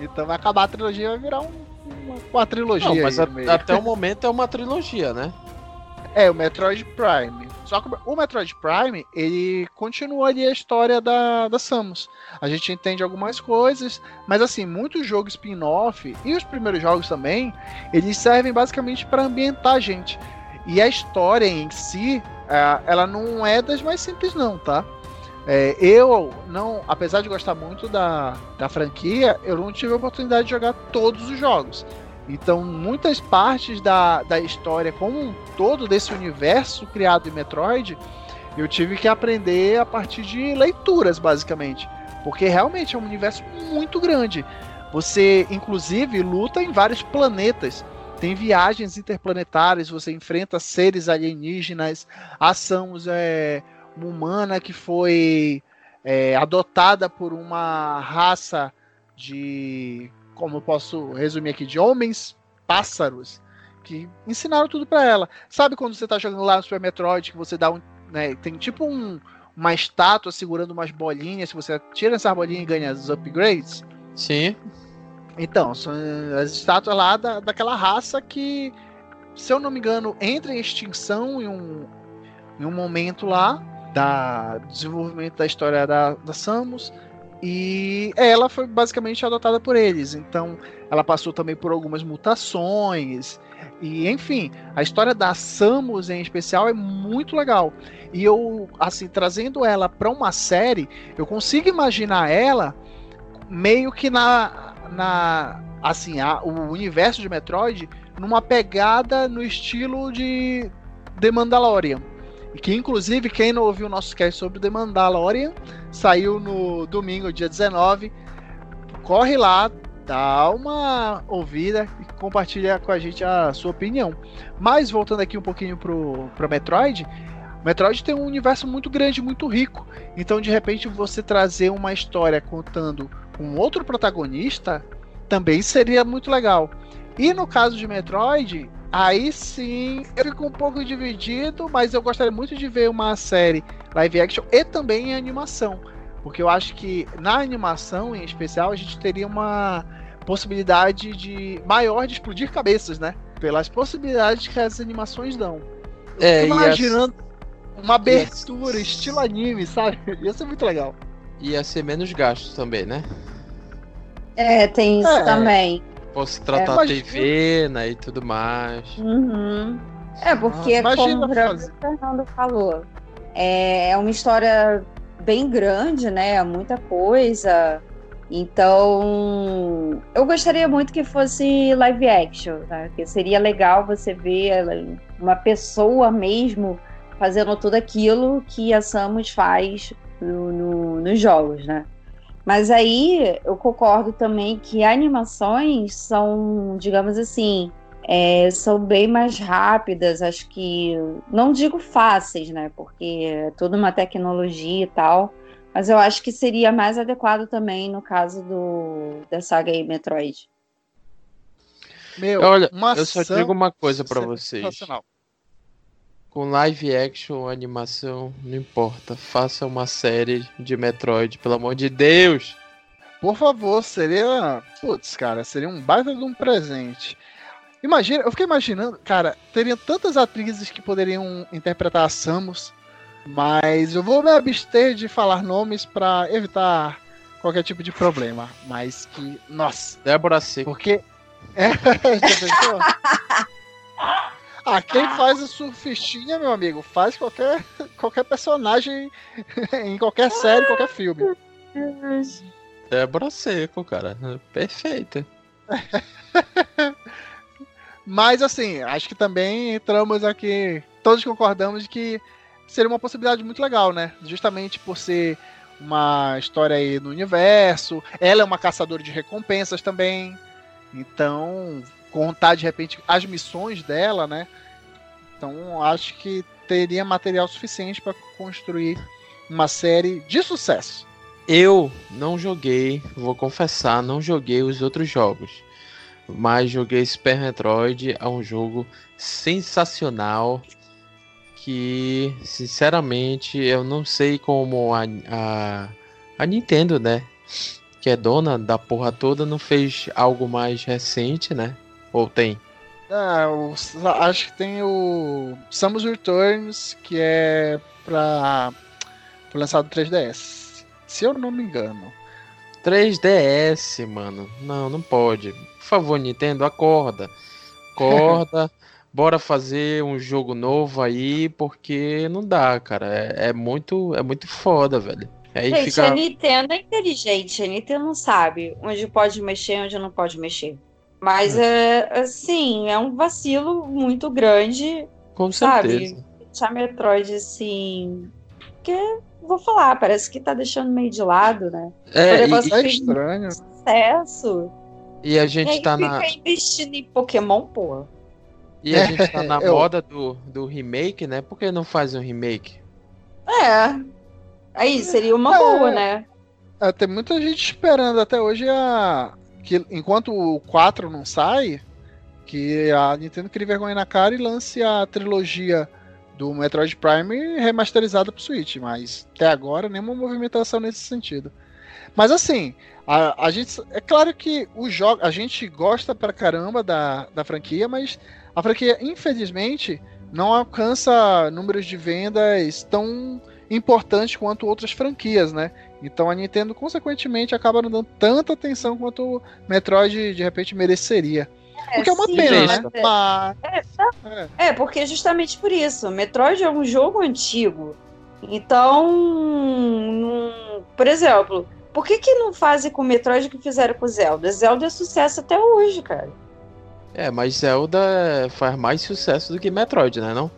Então vai acabar a trilogia e vai virar um, uma, uma trilogia. Não, mas a, até o momento é uma trilogia, né? É, o Metroid Prime. Só que o Metroid Prime, ele continua ali a história da, da Samus. A gente entende algumas coisas, mas assim, muitos jogos spin-off e os primeiros jogos também, eles servem basicamente para ambientar a gente. E a história em si, é, ela não é das mais simples não, tá? É, eu não, apesar de gostar muito da, da franquia, eu não tive a oportunidade de jogar todos os jogos. Então, muitas partes da, da história como um todo desse universo criado em Metroid, eu tive que aprender a partir de leituras, basicamente. Porque realmente é um universo muito grande. Você, inclusive, luta em vários planetas. Tem viagens interplanetárias, você enfrenta seres alienígenas. A Samus é uma humana que foi é, adotada por uma raça de como eu posso resumir aqui, de homens pássaros que ensinaram tudo para ela. Sabe quando você tá jogando lá no Super Metroid que você dá um, né, tem tipo um, uma estátua segurando umas bolinhas, se você tira essa bolinha e ganha os upgrades? Sim. Então, são as estátuas lá da, daquela raça que, se eu não me engano, entra em extinção em um, em um momento lá da desenvolvimento da história da, da Samus. E ela foi basicamente adotada por eles. Então, ela passou também por algumas mutações. E, enfim, a história da Samus em especial é muito legal. E eu, assim, trazendo ela para uma série, eu consigo imaginar ela meio que na. na assim, a, o universo de Metroid numa pegada no estilo de The Mandalorian que inclusive quem não ouviu o nosso cast sobre The Mandalorian, saiu no domingo, dia 19. Corre lá, dá uma ouvida e compartilha com a gente a sua opinião. Mas voltando aqui um pouquinho pro, pro Metroid, Metroid tem um universo muito grande, muito rico. Então, de repente, você trazer uma história contando um outro protagonista também seria muito legal. E no caso de Metroid, Aí sim, eu fico um pouco dividido, mas eu gostaria muito de ver uma série live action e também em animação. Porque eu acho que na animação, em especial, a gente teria uma possibilidade de maior de explodir cabeças, né? Pelas possibilidades que as animações dão. É, imaginando as... uma abertura, as... estilo anime, sabe? Ia ser muito legal. Ia ser menos gasto também, né? É, tem isso é. também. Posso tratar é, a TV, né, e tudo mais. Uhum. É, porque, ah, como o Fernando falou, é, é uma história bem grande, né? Muita coisa. Então, eu gostaria muito que fosse live action, né? Que seria legal você ver uma pessoa mesmo fazendo tudo aquilo que a Samus faz no, no, nos jogos, né? Mas aí eu concordo também que animações são, digamos assim, é, são bem mais rápidas, acho que não digo fáceis, né? Porque é toda uma tecnologia e tal. Mas eu acho que seria mais adequado também no caso do da saga aí Metroid. Meu, Olha, eu só digo uma coisa para vocês. Com live action, animação, não importa. Faça uma série de Metroid, pelo amor de Deus. Por favor, seria. Putz, cara, seria um baita de um presente. Imagina, eu fiquei imaginando, cara, teriam tantas atrizes que poderiam interpretar a Samus, mas eu vou me abster de falar nomes para evitar qualquer tipo de problema. Mas que, nossa. Débora Seco. Porque. É, já pensou? Ah, quem faz o surfistinha, meu amigo, faz qualquer, qualquer personagem em qualquer série, qualquer filme. Débora Seco, cara. Perfeita. Mas assim, acho que também entramos aqui, todos concordamos de que seria uma possibilidade muito legal, né? Justamente por ser uma história aí no universo, ela é uma caçadora de recompensas também. Então, contar de repente as missões dela, né? Então acho que teria material suficiente para construir uma série de sucesso. Eu não joguei, vou confessar, não joguei os outros jogos. Mas joguei Super Metroid, é um jogo sensacional que, sinceramente, eu não sei como a, a, a Nintendo, né, que é dona da porra toda, não fez algo mais recente, né? Ou tem? Ah, o, acho que tem o Samus Returns, que é pra. Foi lançado 3DS. Se eu não me engano. 3DS, mano. Não, não pode. Por favor, Nintendo, acorda. Acorda. Bora fazer um jogo novo aí, porque não dá, cara. É, é muito, é muito foda, velho. Aí Gente, fica... a Nintendo é inteligente. A Nintendo não sabe onde pode mexer e onde não pode mexer. Mas é. é assim, é um vacilo muito grande. Com certeza. Sabe? Deixar Metroid assim. Porque, vou falar, parece que tá deixando meio de lado, né? É, o e, é estranho. Sucesso. E a gente e aí tá fica na. investindo em Pokémon, pô. E a gente tá na moda do, do remake, né? Por que não faz um remake? É. Aí seria uma é, boa, né? É, tem muita gente esperando até hoje a, que enquanto o 4 não sai, que a Nintendo crie vergonha na cara e lance a trilogia do Metroid Prime remasterizada pro Switch, mas até agora nenhuma movimentação nesse sentido. Mas assim, a, a gente é claro que o jogo a gente gosta pra caramba da, da franquia, mas a franquia infelizmente não alcança números de vendas tão importantes quanto outras franquias, né? Então a Nintendo, consequentemente, acaba não dando tanta atenção quanto o Metroid de repente mereceria. É, porque é uma sim, pena, né? Mas... É, é, é, porque justamente por isso. Metroid é um jogo antigo. Então, num... por exemplo, por que, que não fazem com o Metroid o que fizeram com o Zelda? Zelda é sucesso até hoje, cara. É, mas Zelda faz mais sucesso do que Metroid, né? Não?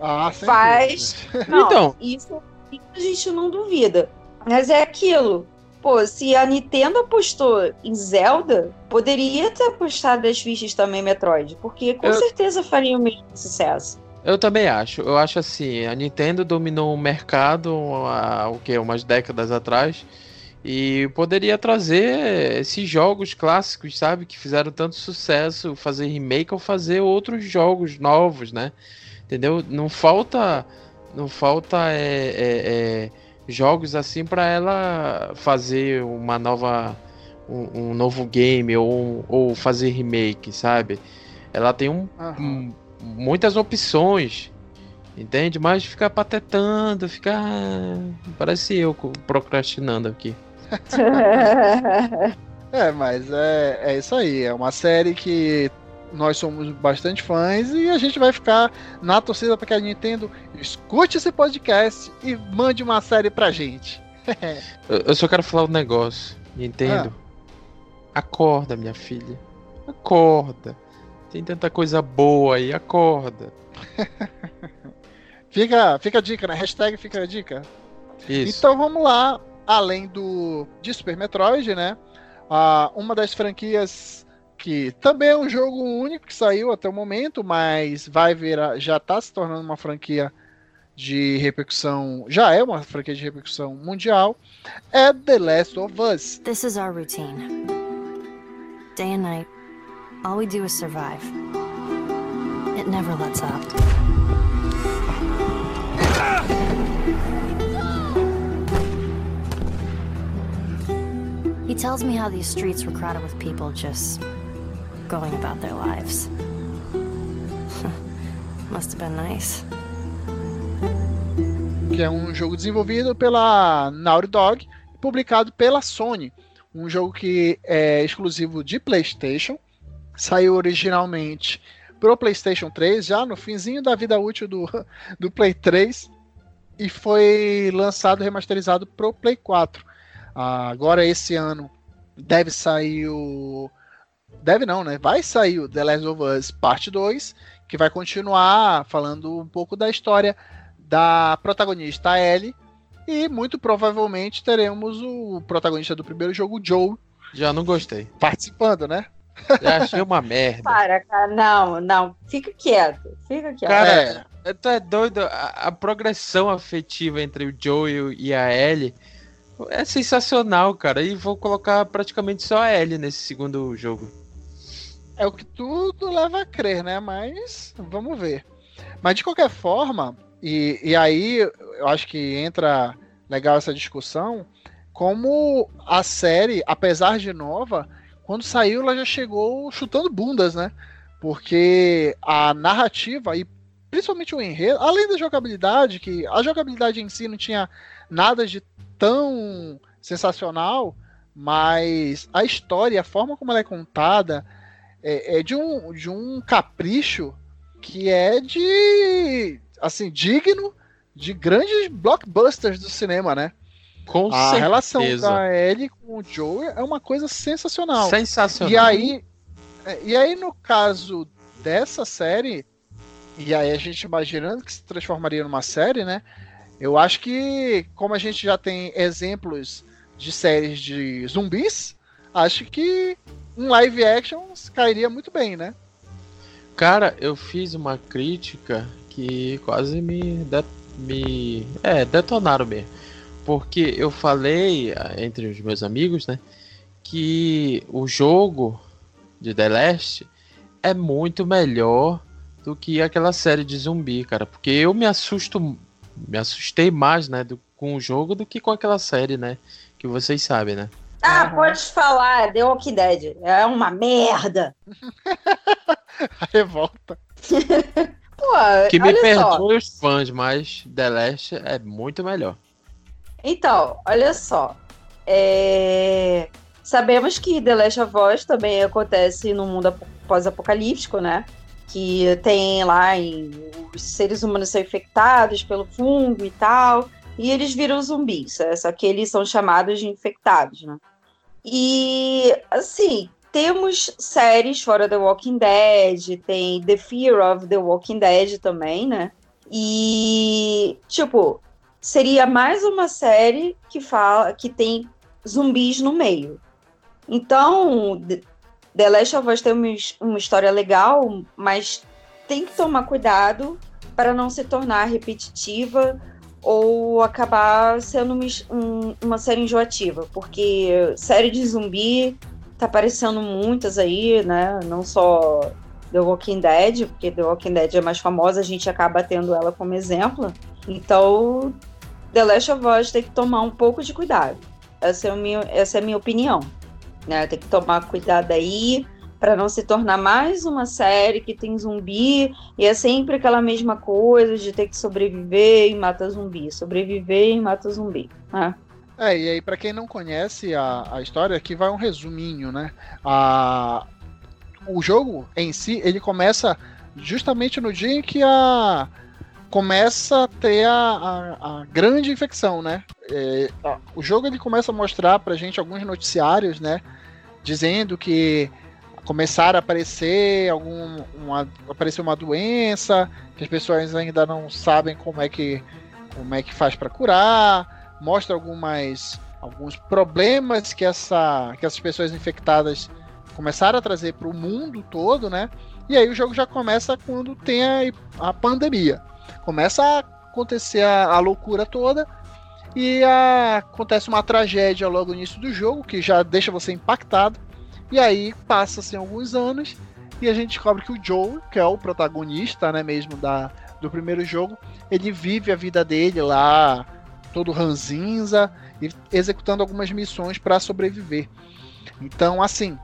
Ah, faz. Não, então, isso, isso a gente não duvida. Mas é aquilo. Pô, se a Nintendo apostou em Zelda, poderia ter apostado as fichas também em Metroid, porque com eu... certeza faria o mesmo sucesso. Eu também acho. Eu acho assim, a Nintendo dominou o mercado há o que, umas décadas atrás e poderia trazer esses jogos clássicos, sabe, que fizeram tanto sucesso, fazer remake ou fazer outros jogos novos, né? Entendeu? Não falta, não falta é, é, é jogos assim para ela fazer uma nova um, um novo game ou, ou fazer remake, sabe? Ela tem um, um, muitas opções, entende? Mas ficar patetando, ficar parece eu procrastinando aqui. é, mas é, é isso aí. É uma série que nós somos bastante fãs e a gente vai ficar na torcida para que a Nintendo escute esse podcast e mande uma série pra gente. eu só quero falar um negócio. Nintendo, ah. acorda, minha filha. Acorda. Tem tanta coisa boa aí, acorda. Fica, fica a dica, né? Hashtag fica a dica. Isso. Então vamos lá, além do de Super Metroid, né? Ah, uma das franquias que também é um jogo único que saiu até o momento, mas vai virar, já está se tornando uma franquia de repercussão, já é uma franquia de repercussão mundial, é The Last of Us. This is our routine. Day and night, all we do is survive. It never lets up. He tells me how these streets were crowded with people just going about their lives. Must have been nice. que é um jogo desenvolvido pela Naughty Dog e publicado pela Sony. Um jogo que é exclusivo de PlayStation, saiu originalmente pro PlayStation 3, já no finzinho da vida útil do, do Play 3, e foi lançado remasterizado pro Play 4. Ah, agora esse ano deve sair o. Deve não, né? Vai sair o The Last of Us Parte 2, que vai continuar falando um pouco da história da protagonista Ellie. E muito provavelmente teremos o protagonista do primeiro jogo, Joe, Já não gostei. participando, né? Já achei uma merda. Para, cara. Não, não. Fica quieto. Fica quieto. Cara, tu é doido. A, a progressão afetiva entre o Joe e a Ellie é sensacional, cara. E vou colocar praticamente só a Ellie nesse segundo jogo. É o que tudo leva a crer, né? Mas vamos ver. Mas de qualquer forma, e, e aí eu acho que entra legal essa discussão, como a série, apesar de nova, quando saiu ela já chegou chutando bundas, né? Porque a narrativa e principalmente o enredo, além da jogabilidade, que a jogabilidade em si não tinha nada de tão sensacional, mas a história, a forma como ela é contada, é, é de, um, de um capricho que é de assim digno de grandes blockbusters do cinema, né? Com a certeza. relação da Ellie com o Joe é uma coisa sensacional. Sensacional. E aí, é, e aí no caso dessa série, e aí a gente imaginando que se transformaria numa série, né? Eu acho que como a gente já tem exemplos de séries de zumbis, acho que um live action cairia muito bem, né? Cara, eu fiz uma crítica que quase me, me é, detonaram mesmo. Porque eu falei ah, entre os meus amigos, né, que o jogo de The Last é muito melhor do que aquela série de zumbi, cara. Porque eu me assusto, me assustei mais, né, do- com o jogo do que com aquela série, né, que vocês sabem, né. Ah, Aham. pode falar. The Walking Dead. É uma merda. A revolta. Pô, Que me olha só. perdoe os fãs, mas The Last é muito melhor. Então, olha só. É, Sabemos que The Last of Us também acontece no mundo ap- pós-apocalíptico, né? Que tem lá em... os seres humanos são infectados pelo fungo e tal, e eles viram zumbis, é, só que eles são chamados de infectados, né? E, assim, temos séries fora The Walking Dead, tem The Fear of The Walking Dead também, né? E, tipo, seria mais uma série que fala que tem zumbis no meio. Então, The- Last of Us tem uma, uma história legal, mas tem que tomar cuidado para não se tornar repetitiva ou acabar sendo um- uma série enjoativa, porque série de zumbi tá aparecendo muitas aí, né? Não só The Walking Dead, porque The Walking Dead é mais famosa, a gente acaba tendo ela como exemplo. Então, The Last of Us tem que tomar um pouco de cuidado. Essa é a minha, essa é a minha opinião. Né? Tem que tomar cuidado aí para não se tornar mais uma série que tem zumbi e é sempre aquela mesma coisa de ter que sobreviver e mata zumbi, sobreviver e mata zumbi. né? É, e aí, pra quem não conhece a, a história, aqui vai um resuminho, né? A, o jogo em si, ele começa justamente no dia em que a começa a ter a, a, a grande infecção, né? É, o jogo ele começa a mostrar pra gente alguns noticiários, né? Dizendo que começaram a aparecer algum uma, uma doença que as pessoas ainda não sabem como é que como é que faz para curar, mostra algumas alguns problemas que essa que essas pessoas infectadas começaram a trazer para o mundo todo, né? E aí o jogo já começa quando tem a, a pandemia. Começa a acontecer a, a loucura toda e a, acontece uma tragédia logo no início do jogo que já deixa você impactado. E aí passa-se alguns anos e a gente descobre que o Joe, que é o protagonista, né, mesmo da, do primeiro jogo, ele vive a vida dele lá, todo ranzinza, e executando algumas missões para sobreviver. Então, assim,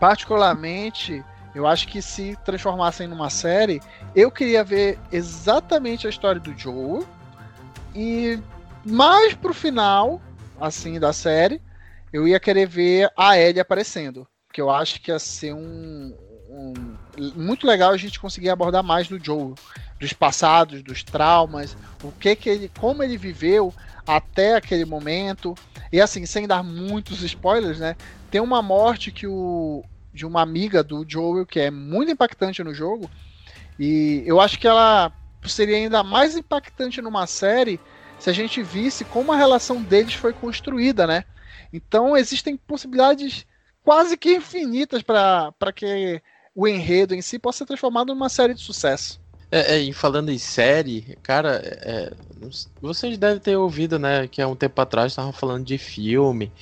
particularmente, eu acho que se transformassem numa série, eu queria ver exatamente a história do Joe e mais pro final, assim, da série, eu ia querer ver a Ellie aparecendo, que eu acho que ia ser um, um muito legal a gente conseguir abordar mais do Joe, dos passados, dos traumas, o que que ele, como ele viveu até aquele momento. E assim, sem dar muitos spoilers, né? Tem uma morte que o de uma amiga do Joel que é muito impactante no jogo. E eu acho que ela seria ainda mais impactante numa série se a gente visse como a relação deles foi construída, né? Então existem possibilidades quase que infinitas para que o enredo em si possa ser transformado numa série de sucesso. É, é, e falando em série, cara, é, vocês devem ter ouvido, né, que há um tempo atrás estavam falando de filme,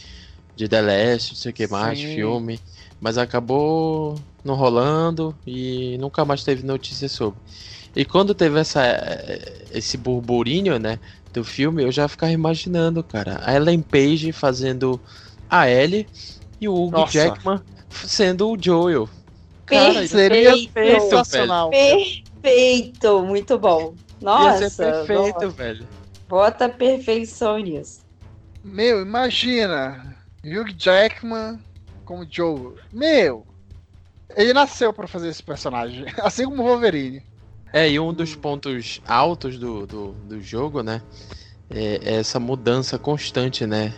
de The Last, não sei o que mais, Sim. filme, mas acabou não rolando e nunca mais teve notícia sobre. E quando teve essa, esse burburinho, né, do filme, eu já ficava imaginando, cara, a Ellen Page fazendo a Ellie e o Hugh Nossa. Jackman sendo o Joel. Cara, seria sensacional. Perfeito, muito bom. Nossa. Ia ser perfeito, nossa. velho. Bota perfeição nisso. Meu, imagina. Hugh Jackman como Joe. Meu, ele nasceu para fazer esse personagem, assim como o Wolverine. É, e um dos pontos altos do, do, do jogo, né? É, é essa mudança constante, né?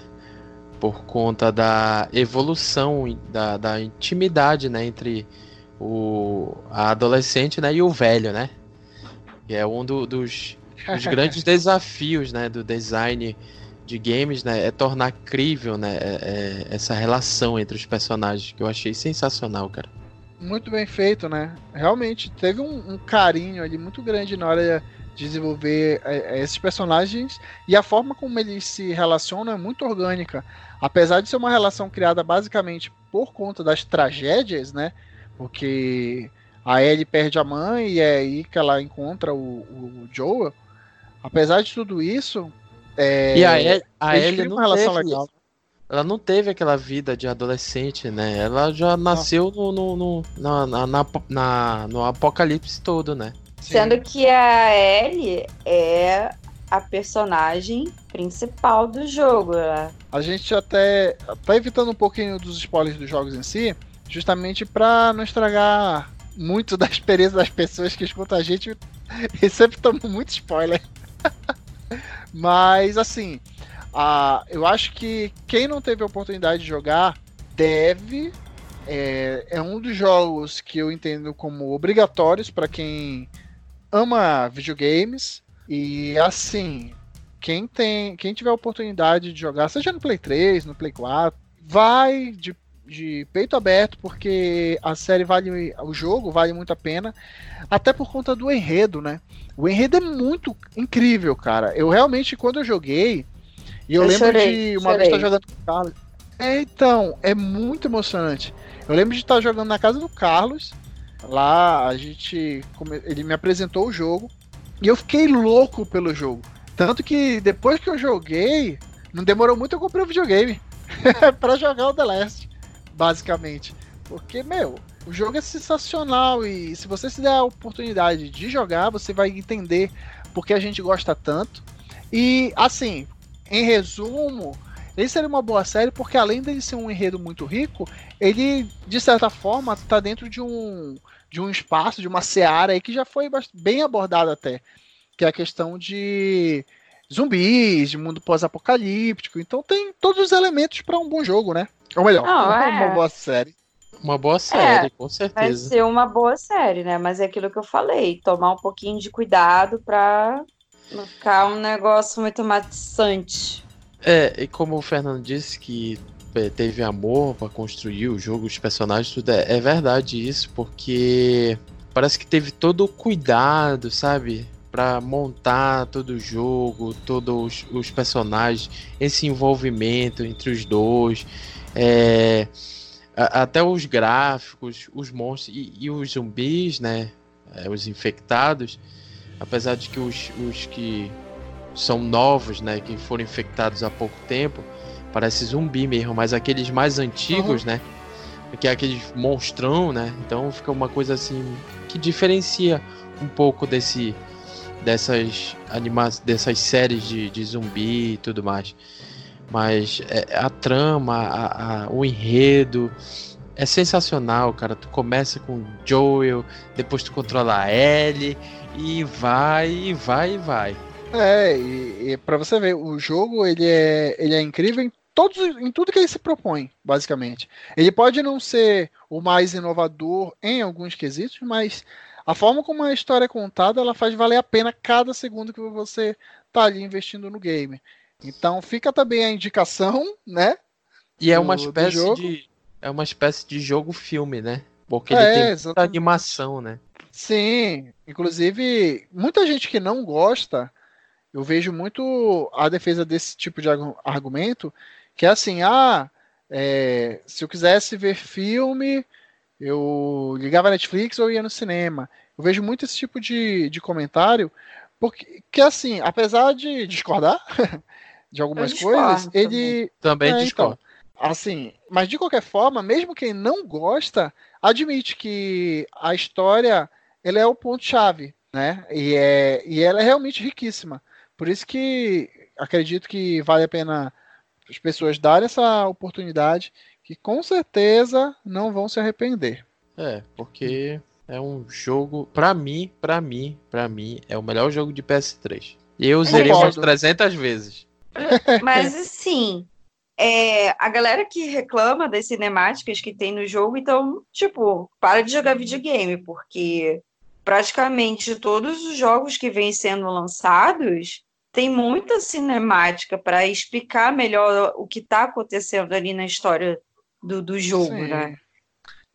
Por conta da evolução da, da intimidade, né? Entre o a adolescente né, e o velho, né? Que é um do, dos, dos grandes desafios né, do design de games, né? É tornar crível né, é, é, essa relação entre os personagens, que eu achei sensacional, cara. Muito bem feito, né? Realmente, teve um, um carinho ali muito grande na hora desenvolver é, é, esses personagens e a forma como eles se relacionam é muito orgânica. Apesar de ser uma relação criada basicamente por conta das tragédias, né? Porque a Ellie perde a mãe e é aí que ela encontra o, o Joel. Apesar de tudo isso. É, e a, El, a Ellie não relação teve, legal. Ela não teve aquela vida de adolescente, né? Ela já nasceu no, no, no, na, na, na, no apocalipse todo, né? Sim. Sendo que a Ellie é a personagem principal do jogo. Né? A gente até tá evitando um pouquinho dos spoilers dos jogos em si, justamente para não estragar muito da experiência das pessoas que escutam a gente e sempre tomam muito spoiler. Mas assim, a, eu acho que quem não teve a oportunidade de jogar deve. É, é um dos jogos que eu entendo como obrigatórios para quem ama videogames. E assim, quem tem, quem tiver a oportunidade de jogar, seja no Play 3, no Play 4, vai de de peito aberto, porque a série vale. O jogo vale muito a pena. Até por conta do enredo, né? O enredo é muito incrível, cara. Eu realmente, quando eu joguei. E eu, eu lembro chorei, de uma chorei. vez estar jogando com o Carlos. É, então, é muito emocionante. Eu lembro de estar jogando na casa do Carlos. Lá a gente. Ele me apresentou o jogo. E eu fiquei louco pelo jogo. Tanto que depois que eu joguei, não demorou muito eu comprei o um videogame. para jogar o The Last basicamente. Porque, meu, o jogo é sensacional e se você se der a oportunidade de jogar, você vai entender porque a gente gosta tanto. E, assim, em resumo, ele seria uma boa série porque, além de ser um enredo muito rico, ele, de certa forma, está dentro de um, de um espaço, de uma seara aí que já foi bem abordada até. Que é a questão de zumbis, de mundo pós-apocalíptico. Então tem todos os elementos para um bom jogo, né? Ou melhor, Não, é. uma boa série. Uma boa série, com Vai certeza. ser uma boa série, né? Mas é aquilo que eu falei, tomar um pouquinho de cuidado pra não ficar um negócio muito maçante. É, e como o Fernando disse que é, teve amor pra construir o jogo, os personagens, tudo é, é verdade isso, porque parece que teve todo o cuidado, sabe? Pra montar todo o jogo, todos os, os personagens, esse envolvimento entre os dois, é, a- até os gráficos, os monstros e, e os zumbis, né? é, os infectados, apesar de que os, os que são novos, né, que foram infectados há pouco tempo, parece zumbi mesmo, mas aqueles mais antigos, né, que é aqueles monstrão, né, então fica uma coisa assim que diferencia um pouco desse dessas anima dessas séries de, de zumbi e tudo mais. Mas é, a trama, a- a- o enredo é sensacional, cara. Tu começa com Joel, depois tu controla a Ellie e vai, e vai, e vai. É, e, e para você ver, o jogo ele é, ele é incrível em, todos, em tudo que ele se propõe, basicamente. Ele pode não ser o mais inovador em alguns quesitos, mas a forma como a história é contada, ela faz valer a pena cada segundo que você tá ali investindo no game. Então fica também a indicação, né? E é uma do espécie de é uma espécie de jogo filme, né? Porque ele É, tem muita animação, né? Sim, inclusive muita gente que não gosta, eu vejo muito a defesa desse tipo de argu- argumento, que é assim, ah, é, se eu quisesse ver filme, eu ligava a Netflix ou ia no cinema. Eu vejo muito esse tipo de, de comentário, porque que assim, apesar de discordar de algumas coisas, também. ele Também É, discordo. Assim, mas de qualquer forma, mesmo quem não gosta, admite que a história ele é o ponto-chave, né? E, é, e ela é realmente riquíssima. Por isso que acredito que vale a pena as pessoas darem essa oportunidade, que com certeza não vão se arrepender. É, porque é um jogo, pra mim, pra mim, pra mim, é o melhor jogo de PS3. E eu zerei umas Concordo. 300 vezes. Mas assim, é, a galera que reclama das cinemáticas que tem no jogo, então, tipo, para de jogar videogame, porque praticamente todos os jogos que vêm sendo lançados tem muita cinemática para explicar melhor o que está acontecendo ali na história do, do jogo, Sim. né?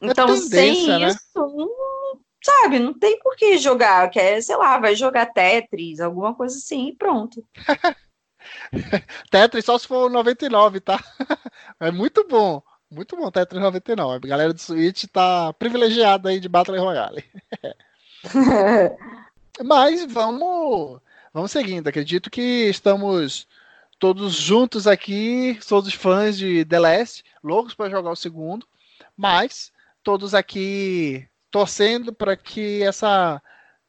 É Então, sem né? isso, não, sabe, não tem por que jogar. Quer, sei lá, vai jogar Tetris, alguma coisa assim, e pronto. Tetris só se for o 99, tá? É muito bom. Muito bom Tetris 99. A galera do Switch tá privilegiada aí de Battle Royale. Mas vamos, vamos seguindo. Acredito que estamos todos juntos aqui, todos fãs de The Last, loucos para jogar o segundo, mas todos aqui torcendo para que essa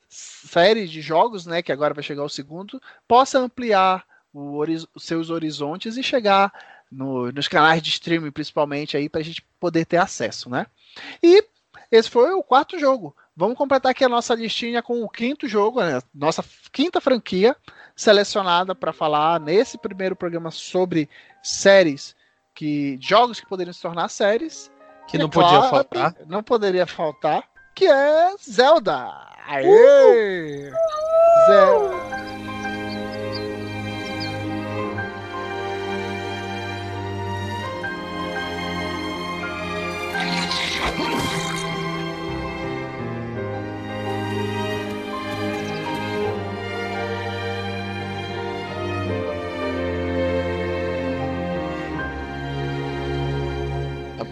série de jogos, né, que agora vai chegar o segundo, possa ampliar os seus horizontes e chegar no- nos canais de streaming, principalmente aí, para a gente poder ter acesso, né? E esse foi o quarto jogo. Vamos completar aqui a nossa listinha com o quinto jogo, né? nossa quinta franquia selecionada para falar nesse primeiro programa sobre séries que jogos que poderiam se tornar séries. Que E, não é podia claro, faltar. Não poderia faltar, que é Zelda. Aê! Zelda.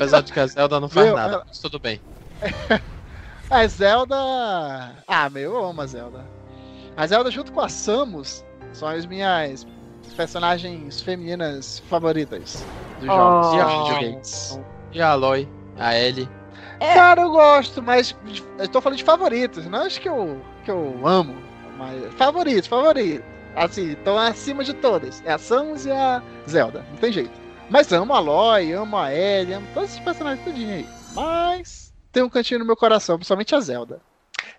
Apesar de que a Zelda não faz Meu, nada, ela- mas tudo bem. A Zelda. Ah, meu, eu amo a Zelda. A Zelda, junto com a Samus, são as minhas personagens femininas favoritas dos Oh. jogos. E a videogames. E Aloy, a Ellie. É. Cara, eu gosto, mas eu tô falando de favoritos, não acho que eu, que eu amo, mas favoritos, favoritos. Assim, estão acima de todas. É a Samus e a Zelda, não tem jeito. Mas amo a Aloy, amo a Ellie, amo todos esses personagens tudinho aí. Mas tem um cantinho no meu coração, principalmente a Zelda.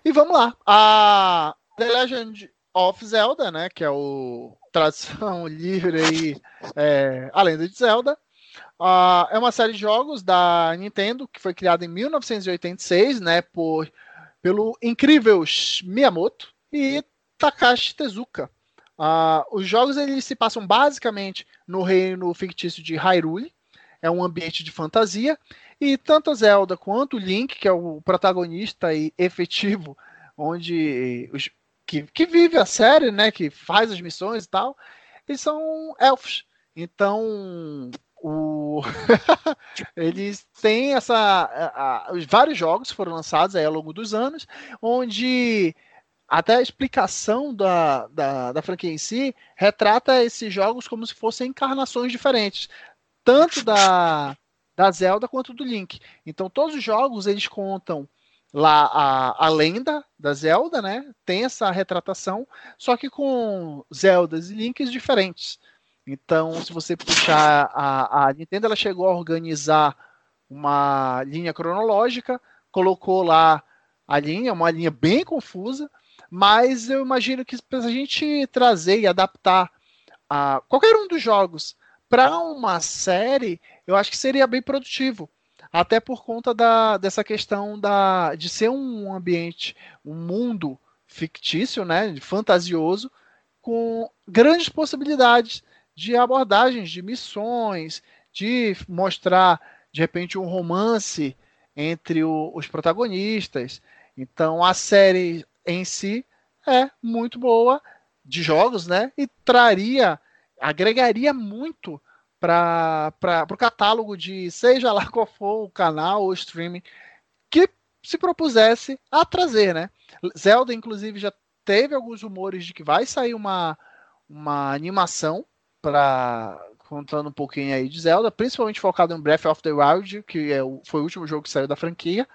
E vamos lá. A The Legend of Zelda, né, que é o tradução livre aí, é, a lenda de Zelda, Uh, é uma série de jogos da Nintendo que foi criada em 1986, né, por, pelo incrível Miyamoto e Takashi Tezuka. Uh, os jogos eles se passam basicamente no reino fictício de Hyrule, é um ambiente de fantasia, e tanto Zelda quanto o Link, que é o protagonista e efetivo, onde os, que, que vive a série, né, que faz as missões e tal, eles são elfos. Então, o... eles têm essa. A, a, vários jogos foram lançados ao longo dos anos, onde até a explicação da, da, da franquia em si retrata esses jogos como se fossem encarnações diferentes, tanto da, da Zelda quanto do Link. Então todos os jogos eles contam lá a, a lenda da Zelda, né? Tem essa retratação, só que com Zeldas e Links diferentes. Então, se você puxar a, a Nintendo, ela chegou a organizar uma linha cronológica, colocou lá a linha, uma linha bem confusa, mas eu imagino que para a gente trazer e adaptar a qualquer um dos jogos para uma série, eu acho que seria bem produtivo. Até por conta da, dessa questão da, de ser um ambiente, um mundo fictício, né, fantasioso, com grandes possibilidades de abordagens, de missões, de mostrar de repente um romance entre o, os protagonistas. Então a série em si é muito boa de jogos, né? E traria, agregaria muito para o catálogo de seja lá qual for o canal ou streaming que se propusesse a trazer, né? Zelda, inclusive, já teve alguns rumores de que vai sair uma, uma animação para contando um pouquinho aí de Zelda, principalmente focado em Breath of the Wild, que é o, foi o último jogo que saiu da franquia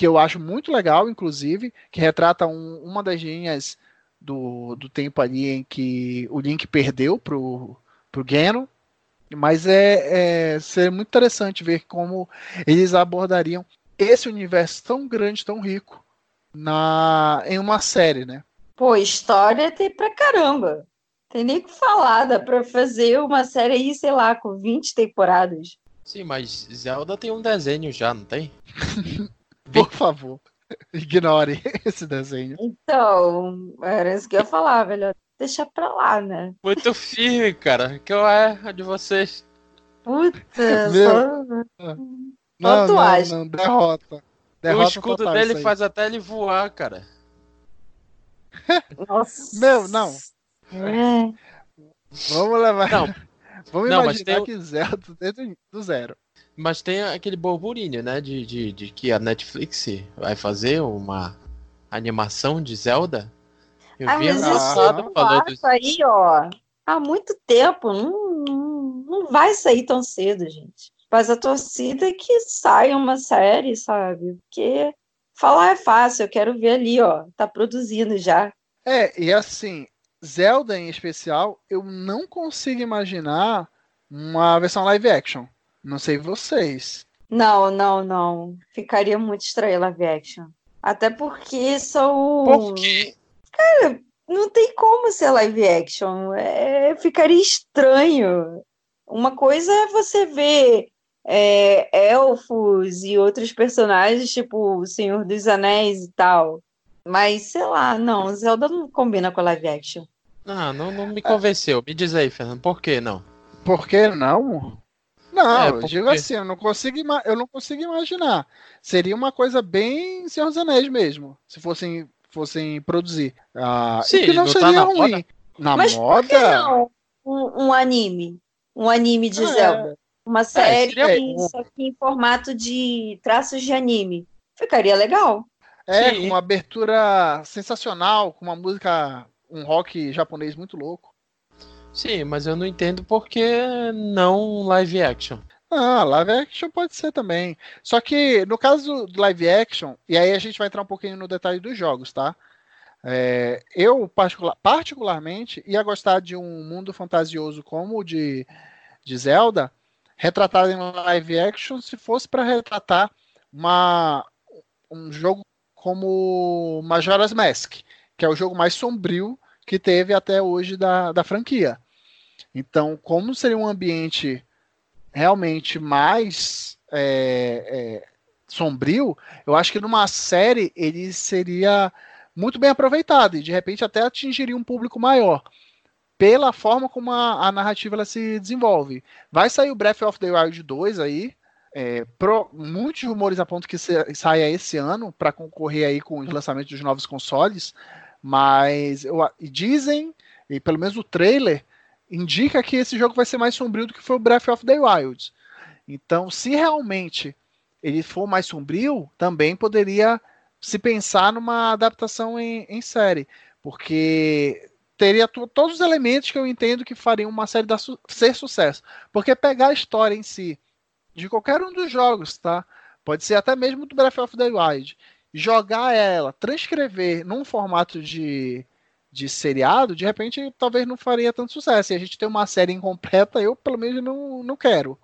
que eu acho muito legal, inclusive, que retrata um, uma das linhas do, do tempo ali em que o Link perdeu pro, pro Ganon. Mas é, é seria muito interessante ver como eles abordariam esse universo tão grande, tão rico, na em uma série, né? Pô, história tem pra caramba. Tem nem o que falar, dá pra fazer uma série aí, sei lá, com 20 temporadas. Sim, mas Zelda tem um desenho já, não tem? Por favor, ignore esse desenho. Então, era isso que eu ia falar, velho. Deixa pra lá, né? Muito firme, cara. Que eu é de vocês. Puta, Meu... só... Não, não, não, não, derrota. derrota o escudo dele faz até ele voar, cara. Nossa. Meu, não. É. Vamos levar. Não. Vamos não, imaginar que Zelda dentro do zero. Mas tem aquele burburinho, né? De, de, de que a Netflix vai fazer uma animação de Zelda. Eu ah, vi mas isso isso aí, ó, há muito tempo. Não, não, não vai sair tão cedo, gente. Mas a torcida é que saia uma série, sabe? Porque falar é fácil, eu quero ver ali, ó. Tá produzindo já. É, e assim, Zelda em especial, eu não consigo imaginar uma versão live action. Não sei vocês. Não, não, não. Ficaria muito estranho live action. Até porque são. Por quê? Cara, não tem como ser live action. É, ficaria estranho. Uma coisa é você ver é, elfos e outros personagens, tipo o Senhor dos Anéis e tal. Mas, sei lá, não, Zelda não combina com live action. Ah, não, não me convenceu. Me diz aí, Fernando, por que não? Por que não? Não, é, porque... eu digo assim, eu não, consigo, eu não consigo imaginar. Seria uma coisa bem Senhor dos Anéis mesmo, se fossem, fossem produzir. Ah, Sim, e que não, não tá seria tá na ruim. Moda. Na Mas moda. Por que não? Um, um anime. Um anime de é. Zelda. Uma é, série é, só que em formato de traços de anime. Ficaria legal. É, Sim. uma abertura sensacional, com uma música, um rock japonês muito louco. Sim, mas eu não entendo por que não live action. Ah, live action pode ser também. Só que no caso do live action, e aí a gente vai entrar um pouquinho no detalhe dos jogos, tá? É, eu, particular, particularmente, ia gostar de um mundo fantasioso como o de, de Zelda, retratado em live action, se fosse para retratar uma, um jogo como Majora's Mask, que é o jogo mais sombrio que teve até hoje da, da franquia. Então, como seria um ambiente realmente mais é, é, sombrio, eu acho que numa série ele seria muito bem aproveitado e de repente até atingiria um público maior pela forma como a, a narrativa ela se desenvolve. Vai sair o Breath of the Wild 2 aí, é, pro, muitos rumores apontam que se, saia esse ano para concorrer aí com os lançamentos dos novos consoles, mas eu, dizem, e pelo menos o trailer indica que esse jogo vai ser mais sombrio do que foi o Breath of the Wild. Então, se realmente ele for mais sombrio, também poderia se pensar numa adaptação em, em série, porque teria todos os elementos que eu entendo que fariam uma série su ser sucesso. Porque pegar a história em si, de qualquer um dos jogos, tá? Pode ser até mesmo do Breath of the Wild, jogar ela, transcrever num formato de, de seriado, de repente talvez não faria tanto sucesso. E a gente tem uma série incompleta, eu pelo menos não, não quero.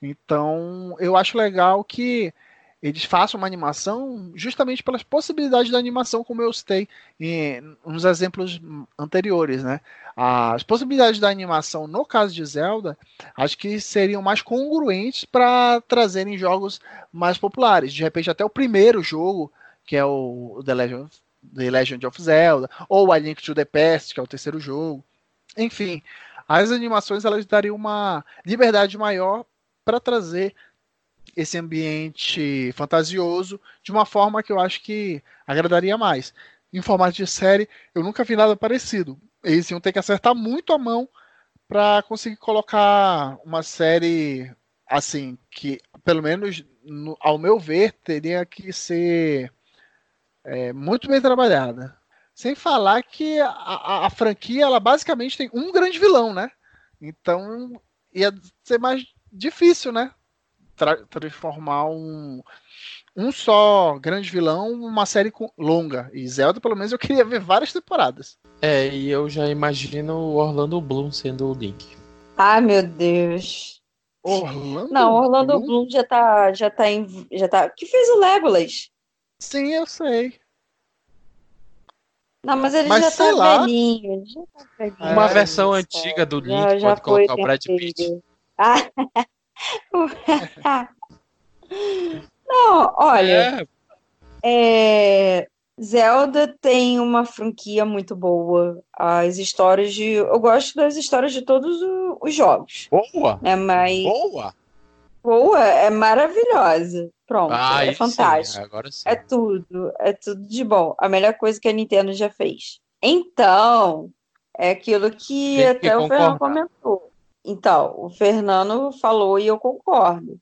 Então, eu acho legal que eles façam uma animação justamente pelas possibilidades da animação, como eu citei em, nos exemplos anteriores, né? As possibilidades da animação, no caso de Zelda, acho que seriam mais congruentes para trazerem jogos mais populares. De repente, até o primeiro jogo, que é o The Legend, The Legend of Zelda, ou A Link to the Past, que é o terceiro jogo. Enfim, as animações elas dariam uma liberdade maior para trazer esse ambiente fantasioso de uma forma que eu acho que agradaria mais. Em formato de série, eu nunca vi nada parecido. Eles iam ter que acertar muito a mão para conseguir colocar uma série assim, que pelo menos no, ao meu ver teria que ser é, muito bem trabalhada. Sem falar que a, a, a franquia ela basicamente tem um grande vilão, né? Então ia ser mais difícil, né? Tra transformar um, um só grande vilão uma série longa. E Zelda, pelo menos, eu queria ver várias temporadas. É, e eu já imagino o Orlando Bloom sendo o Link. Ai, meu Deus. Orlando Não, Orlando Bloom, Bloom já tá, já tá em, já tá, que fez o Legolas. Sim, eu sei. Não, mas ele mas já tá lá. velhinho. Já tá velhinho. Uma é, versão antiga do Link já, já pode colocar o Brad Pitt. Ah. Não, olha. É. É, Zelda tem uma franquia muito boa. As histórias de. Eu gosto das histórias de todos os jogos. Boa! Né, mas... Boa! Boa, é maravilhosa. Pronto, ah, é fantástico. Sim, é tudo, é tudo de bom. A melhor coisa que a Nintendo já fez. Então, é aquilo que tem até que o Fernando comentou. Então, o Fernando falou e eu concordo.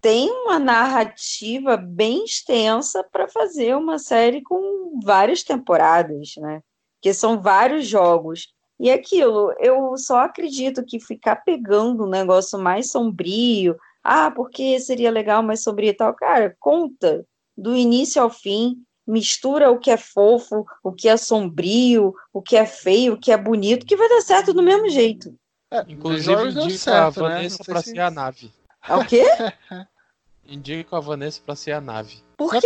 Tem uma narrativa bem extensa para fazer uma série com várias temporadas, né? Que são vários jogos. E aquilo, eu só acredito que ficar pegando um negócio mais sombrio, ah, porque seria legal mais sombrio e tal, cara, conta do início ao fim, mistura o que é fofo, o que é sombrio, o que é feio, o que é bonito, que vai dar certo do mesmo jeito. É, Inclusive, indico certo, a né? Vanessa né? pra se... ser a nave. É o quê? indico a Vanessa pra ser a nave. Por quê?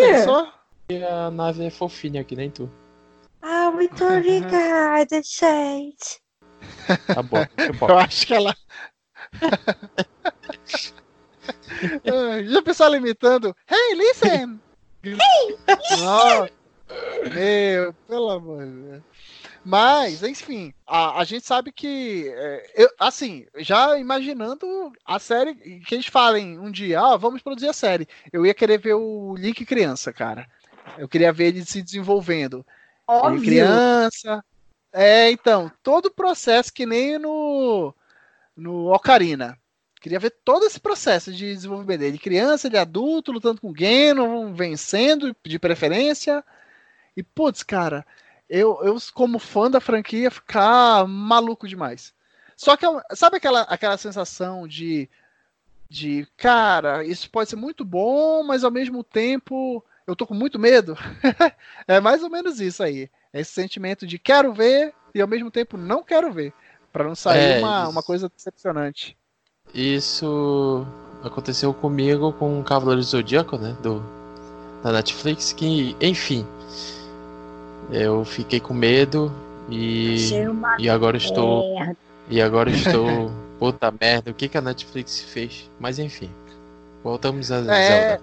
Porque a nave é fofinha, que nem tu. Ah, muito obrigada, gente. Tá bom. Eu acho que ela. Já pessoal imitando. Hey, listen! Hey! Listen! meu, pelo amor de Deus. Mas, enfim, a, a gente sabe que, é, eu, assim, já imaginando a série, que eles falem um dia, ah, vamos produzir a série. Eu ia querer ver o Link criança, cara. Eu queria ver ele se desenvolvendo. Óbvio. Ele criança. É, então, todo o processo que nem no, no Ocarina. Queria ver todo esse processo de desenvolvimento dele. Criança, de adulto, lutando com o Geno, vencendo de preferência. E, putz, cara, eu, eu, como fã da franquia, ficar maluco demais. Só que, sabe aquela, aquela sensação de, de, cara, isso pode ser muito bom, mas ao mesmo tempo eu tô com muito medo? é mais ou menos isso aí. Esse sentimento de quero ver e ao mesmo tempo não quero ver. para não sair é, uma, uma coisa decepcionante. Isso aconteceu comigo com o Cavaleiro do Zodíaco, né? Do, da Netflix, que, enfim, eu fiquei com medo e, e agora estou. E agora estou Puta merda, o que, que a Netflix fez? Mas enfim. Voltamos a É, Zelda.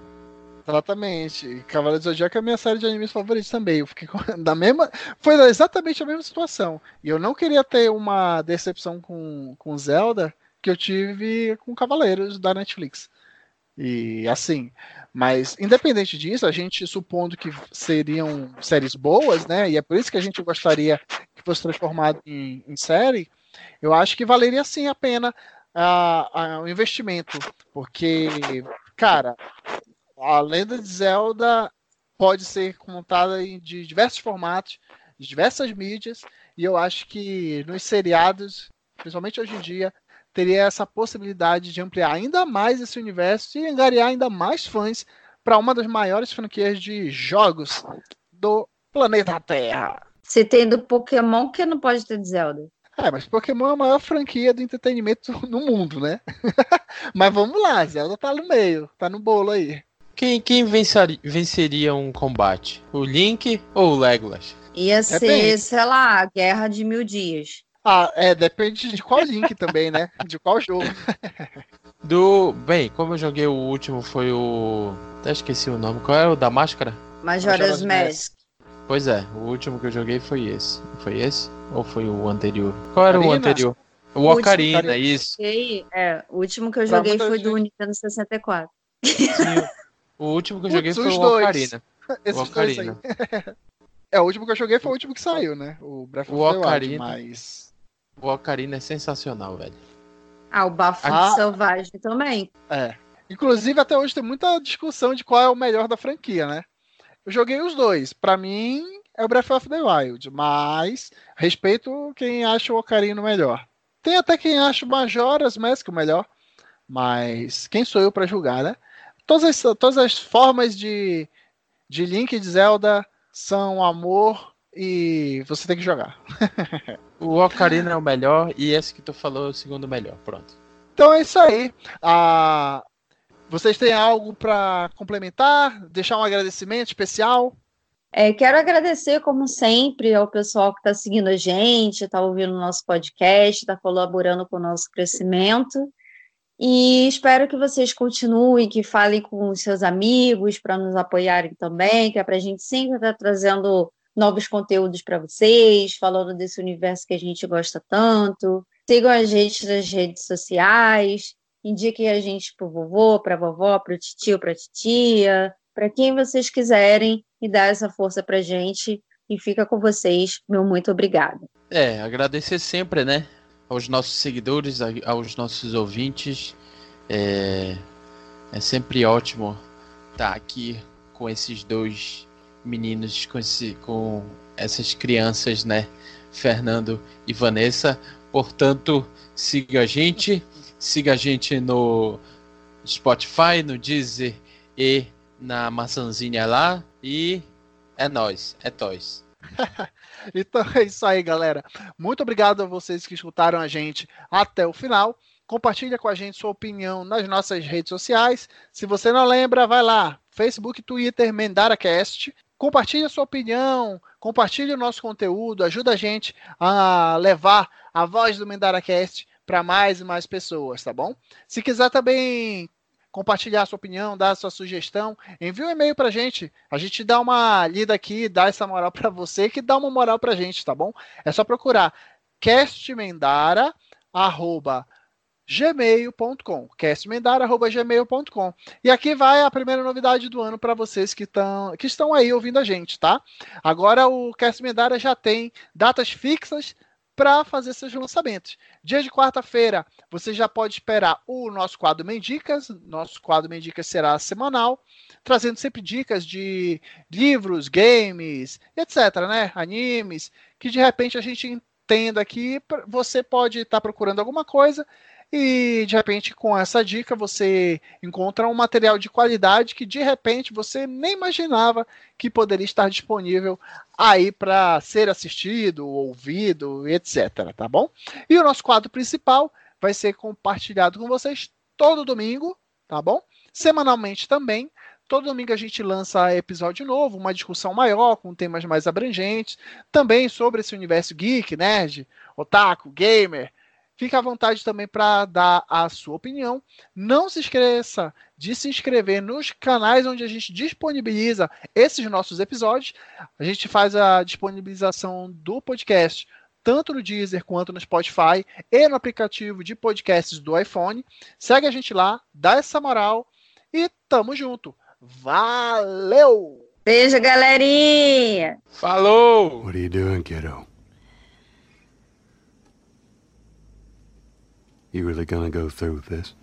exatamente. Cavaleiro do Zodíaco é a minha série de animes favoritos também. Eu fiquei com, da mesma, foi exatamente a mesma situação. E eu não queria ter uma decepção com, com Zelda que eu tive com Cavaleiros da Netflix. E assim, mas independente disso, a gente supondo que seriam séries boas, né? E é por isso que a gente gostaria que fosse transformado em, em série. Eu acho que valeria sim a pena o investimento, porque, cara, a Lenda de Zelda pode ser contada em, de diversos formatos, de diversas mídias, e eu acho que nos seriados, principalmente hoje em dia, teria essa possibilidade de ampliar ainda mais esse universo e angariar ainda mais fãs para uma das maiores franquias de jogos do planeta Terra. Se tem do Pokémon, que não pode ter de Zelda? É, mas Pokémon é a maior franquia do entretenimento no mundo, né? mas vamos lá, Zelda tá no meio, tá no bolo aí. Quem, quem venceria, venceria um combate? O Link ou o Legolas? Ia ser, Depende. sei lá, a Guerra de Mil Dias. Ah, é, depende de qual link também, né? De qual jogo. Do. Bem, como eu joguei o último, foi o. Até esqueci o nome. Qual é o da máscara? Majora's Mask. Pois é, o último que eu joguei foi esse. Foi esse? Ou foi o anterior? Qual era o anterior? O O último, Ocarina, Ocarina. isso. E, é, o último que eu joguei foi do gente. Nintendo 64. Sim, o último que eu Putz, joguei foi os o dois. Ocarina. Esses dois aí. Ocarina. É, o último que eu joguei foi o último que saiu, né? O Breath of O the Wild, Ocarina. mas... O Ocarina é sensacional, velho. Ah, o Bafo Ah. Selvagem também. É. Inclusive, até hoje tem muita discussão de qual é o melhor da franquia, né? Eu joguei os dois. Pra mim, é o Breath of the Wild, mas respeito quem acha o Ocarina melhor. Tem até quem acha o Majora's Mask o melhor, mas quem sou eu pra julgar, né? Todas as, todas as formas de, de Link e de Zelda são amor e você tem que jogar. O Ocarina é o melhor e esse que tu falou é o segundo melhor. Pronto. Então é isso aí. Ah, vocês têm algo pra complementar? Deixar um agradecimento especial? É, quero agradecer, como sempre, ao pessoal que está seguindo a gente, está ouvindo o nosso podcast, está colaborando com o nosso crescimento. E espero que vocês continuem, que falem com os seus amigos para nos apoiarem também, que é para a gente sempre estar trazendo novos conteúdos para vocês, falando desse universo que a gente gosta tanto. Sigam a gente nas redes sociais, indiquem a gente para o vovô, para a vovó, para o tio, para a titia, para quem vocês quiserem e dar essa força pra gente. E fica com vocês. Meu muito obrigada. É, agradecer sempre, né? Aos nossos seguidores, a- aos nossos ouvintes. É, é sempre ótimo estar aqui com esses dois meninos, com, esse, com essas crianças, né? Fernando e Vanessa. Portanto, siga a gente. Siga a gente no Spotify, no Deezer e na maçãzinha lá. E é nós, é toys. Então é isso aí, galera. Muito obrigado a vocês que escutaram a gente até o final. Compartilha com a gente sua opinião nas nossas redes sociais. Se você não lembra, vai lá, Facebook, Twitter, MendaraCast. Compartilhe a sua opinião, compartilhe o nosso conteúdo, ajuda a gente a levar a voz do MendaraCast para mais e mais pessoas, tá bom? Se quiser também compartilhar a sua opinião, dar a sua sugestão, envie um e-mail pra gente. A gente dá uma lida aqui, dá essa moral pra você, que dá uma moral pra gente, tá bom? É só procurar castmendara@gmail.com, castmendara@gmail.com. E aqui vai a primeira novidade do ano para vocês que, tão, que estão aí ouvindo a gente, tá? Agora o Cast Mendara já tem datas fixas para fazer seus lançamentos. Dia de quarta-feira, você já pode esperar o nosso quadro Mendicas. Nosso quadro Mendicas será semanal, trazendo sempre dicas de livros, games, etc, né? Animes, que de repente a gente entenda que você pode estar procurando alguma coisa e de repente com essa dica você encontra um material de qualidade que de repente você nem imaginava que poderia estar disponível aí para ser assistido, ouvido, etc, tá bom? E o nosso quadro principal vai ser compartilhado com vocês todo domingo, tá bom? Semanalmente também. Todo domingo a gente lança episódio novo, uma discussão maior, com temas mais abrangentes, também sobre esse universo geek, nerd, otaku, gamer, Fique à vontade também para dar a sua opinião. Não se esqueça de se inscrever nos canais onde a gente disponibiliza esses nossos episódios. A gente faz a disponibilização do podcast tanto no Deezer quanto no Spotify e no aplicativo de podcasts do iPhone. Segue a gente lá, dá essa moral e tamo junto. Valeu! Beijo, galerinha! Falou! What are you doing, kiddo? You really gonna go through with this?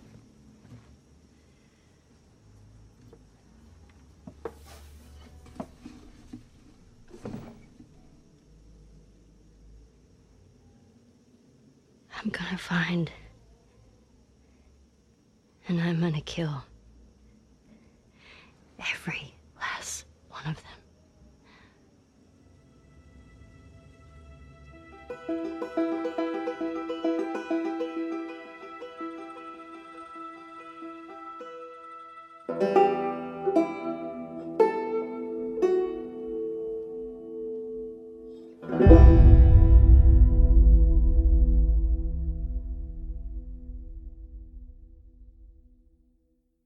I'm gonna find. And I'm gonna kill. Every last one of them.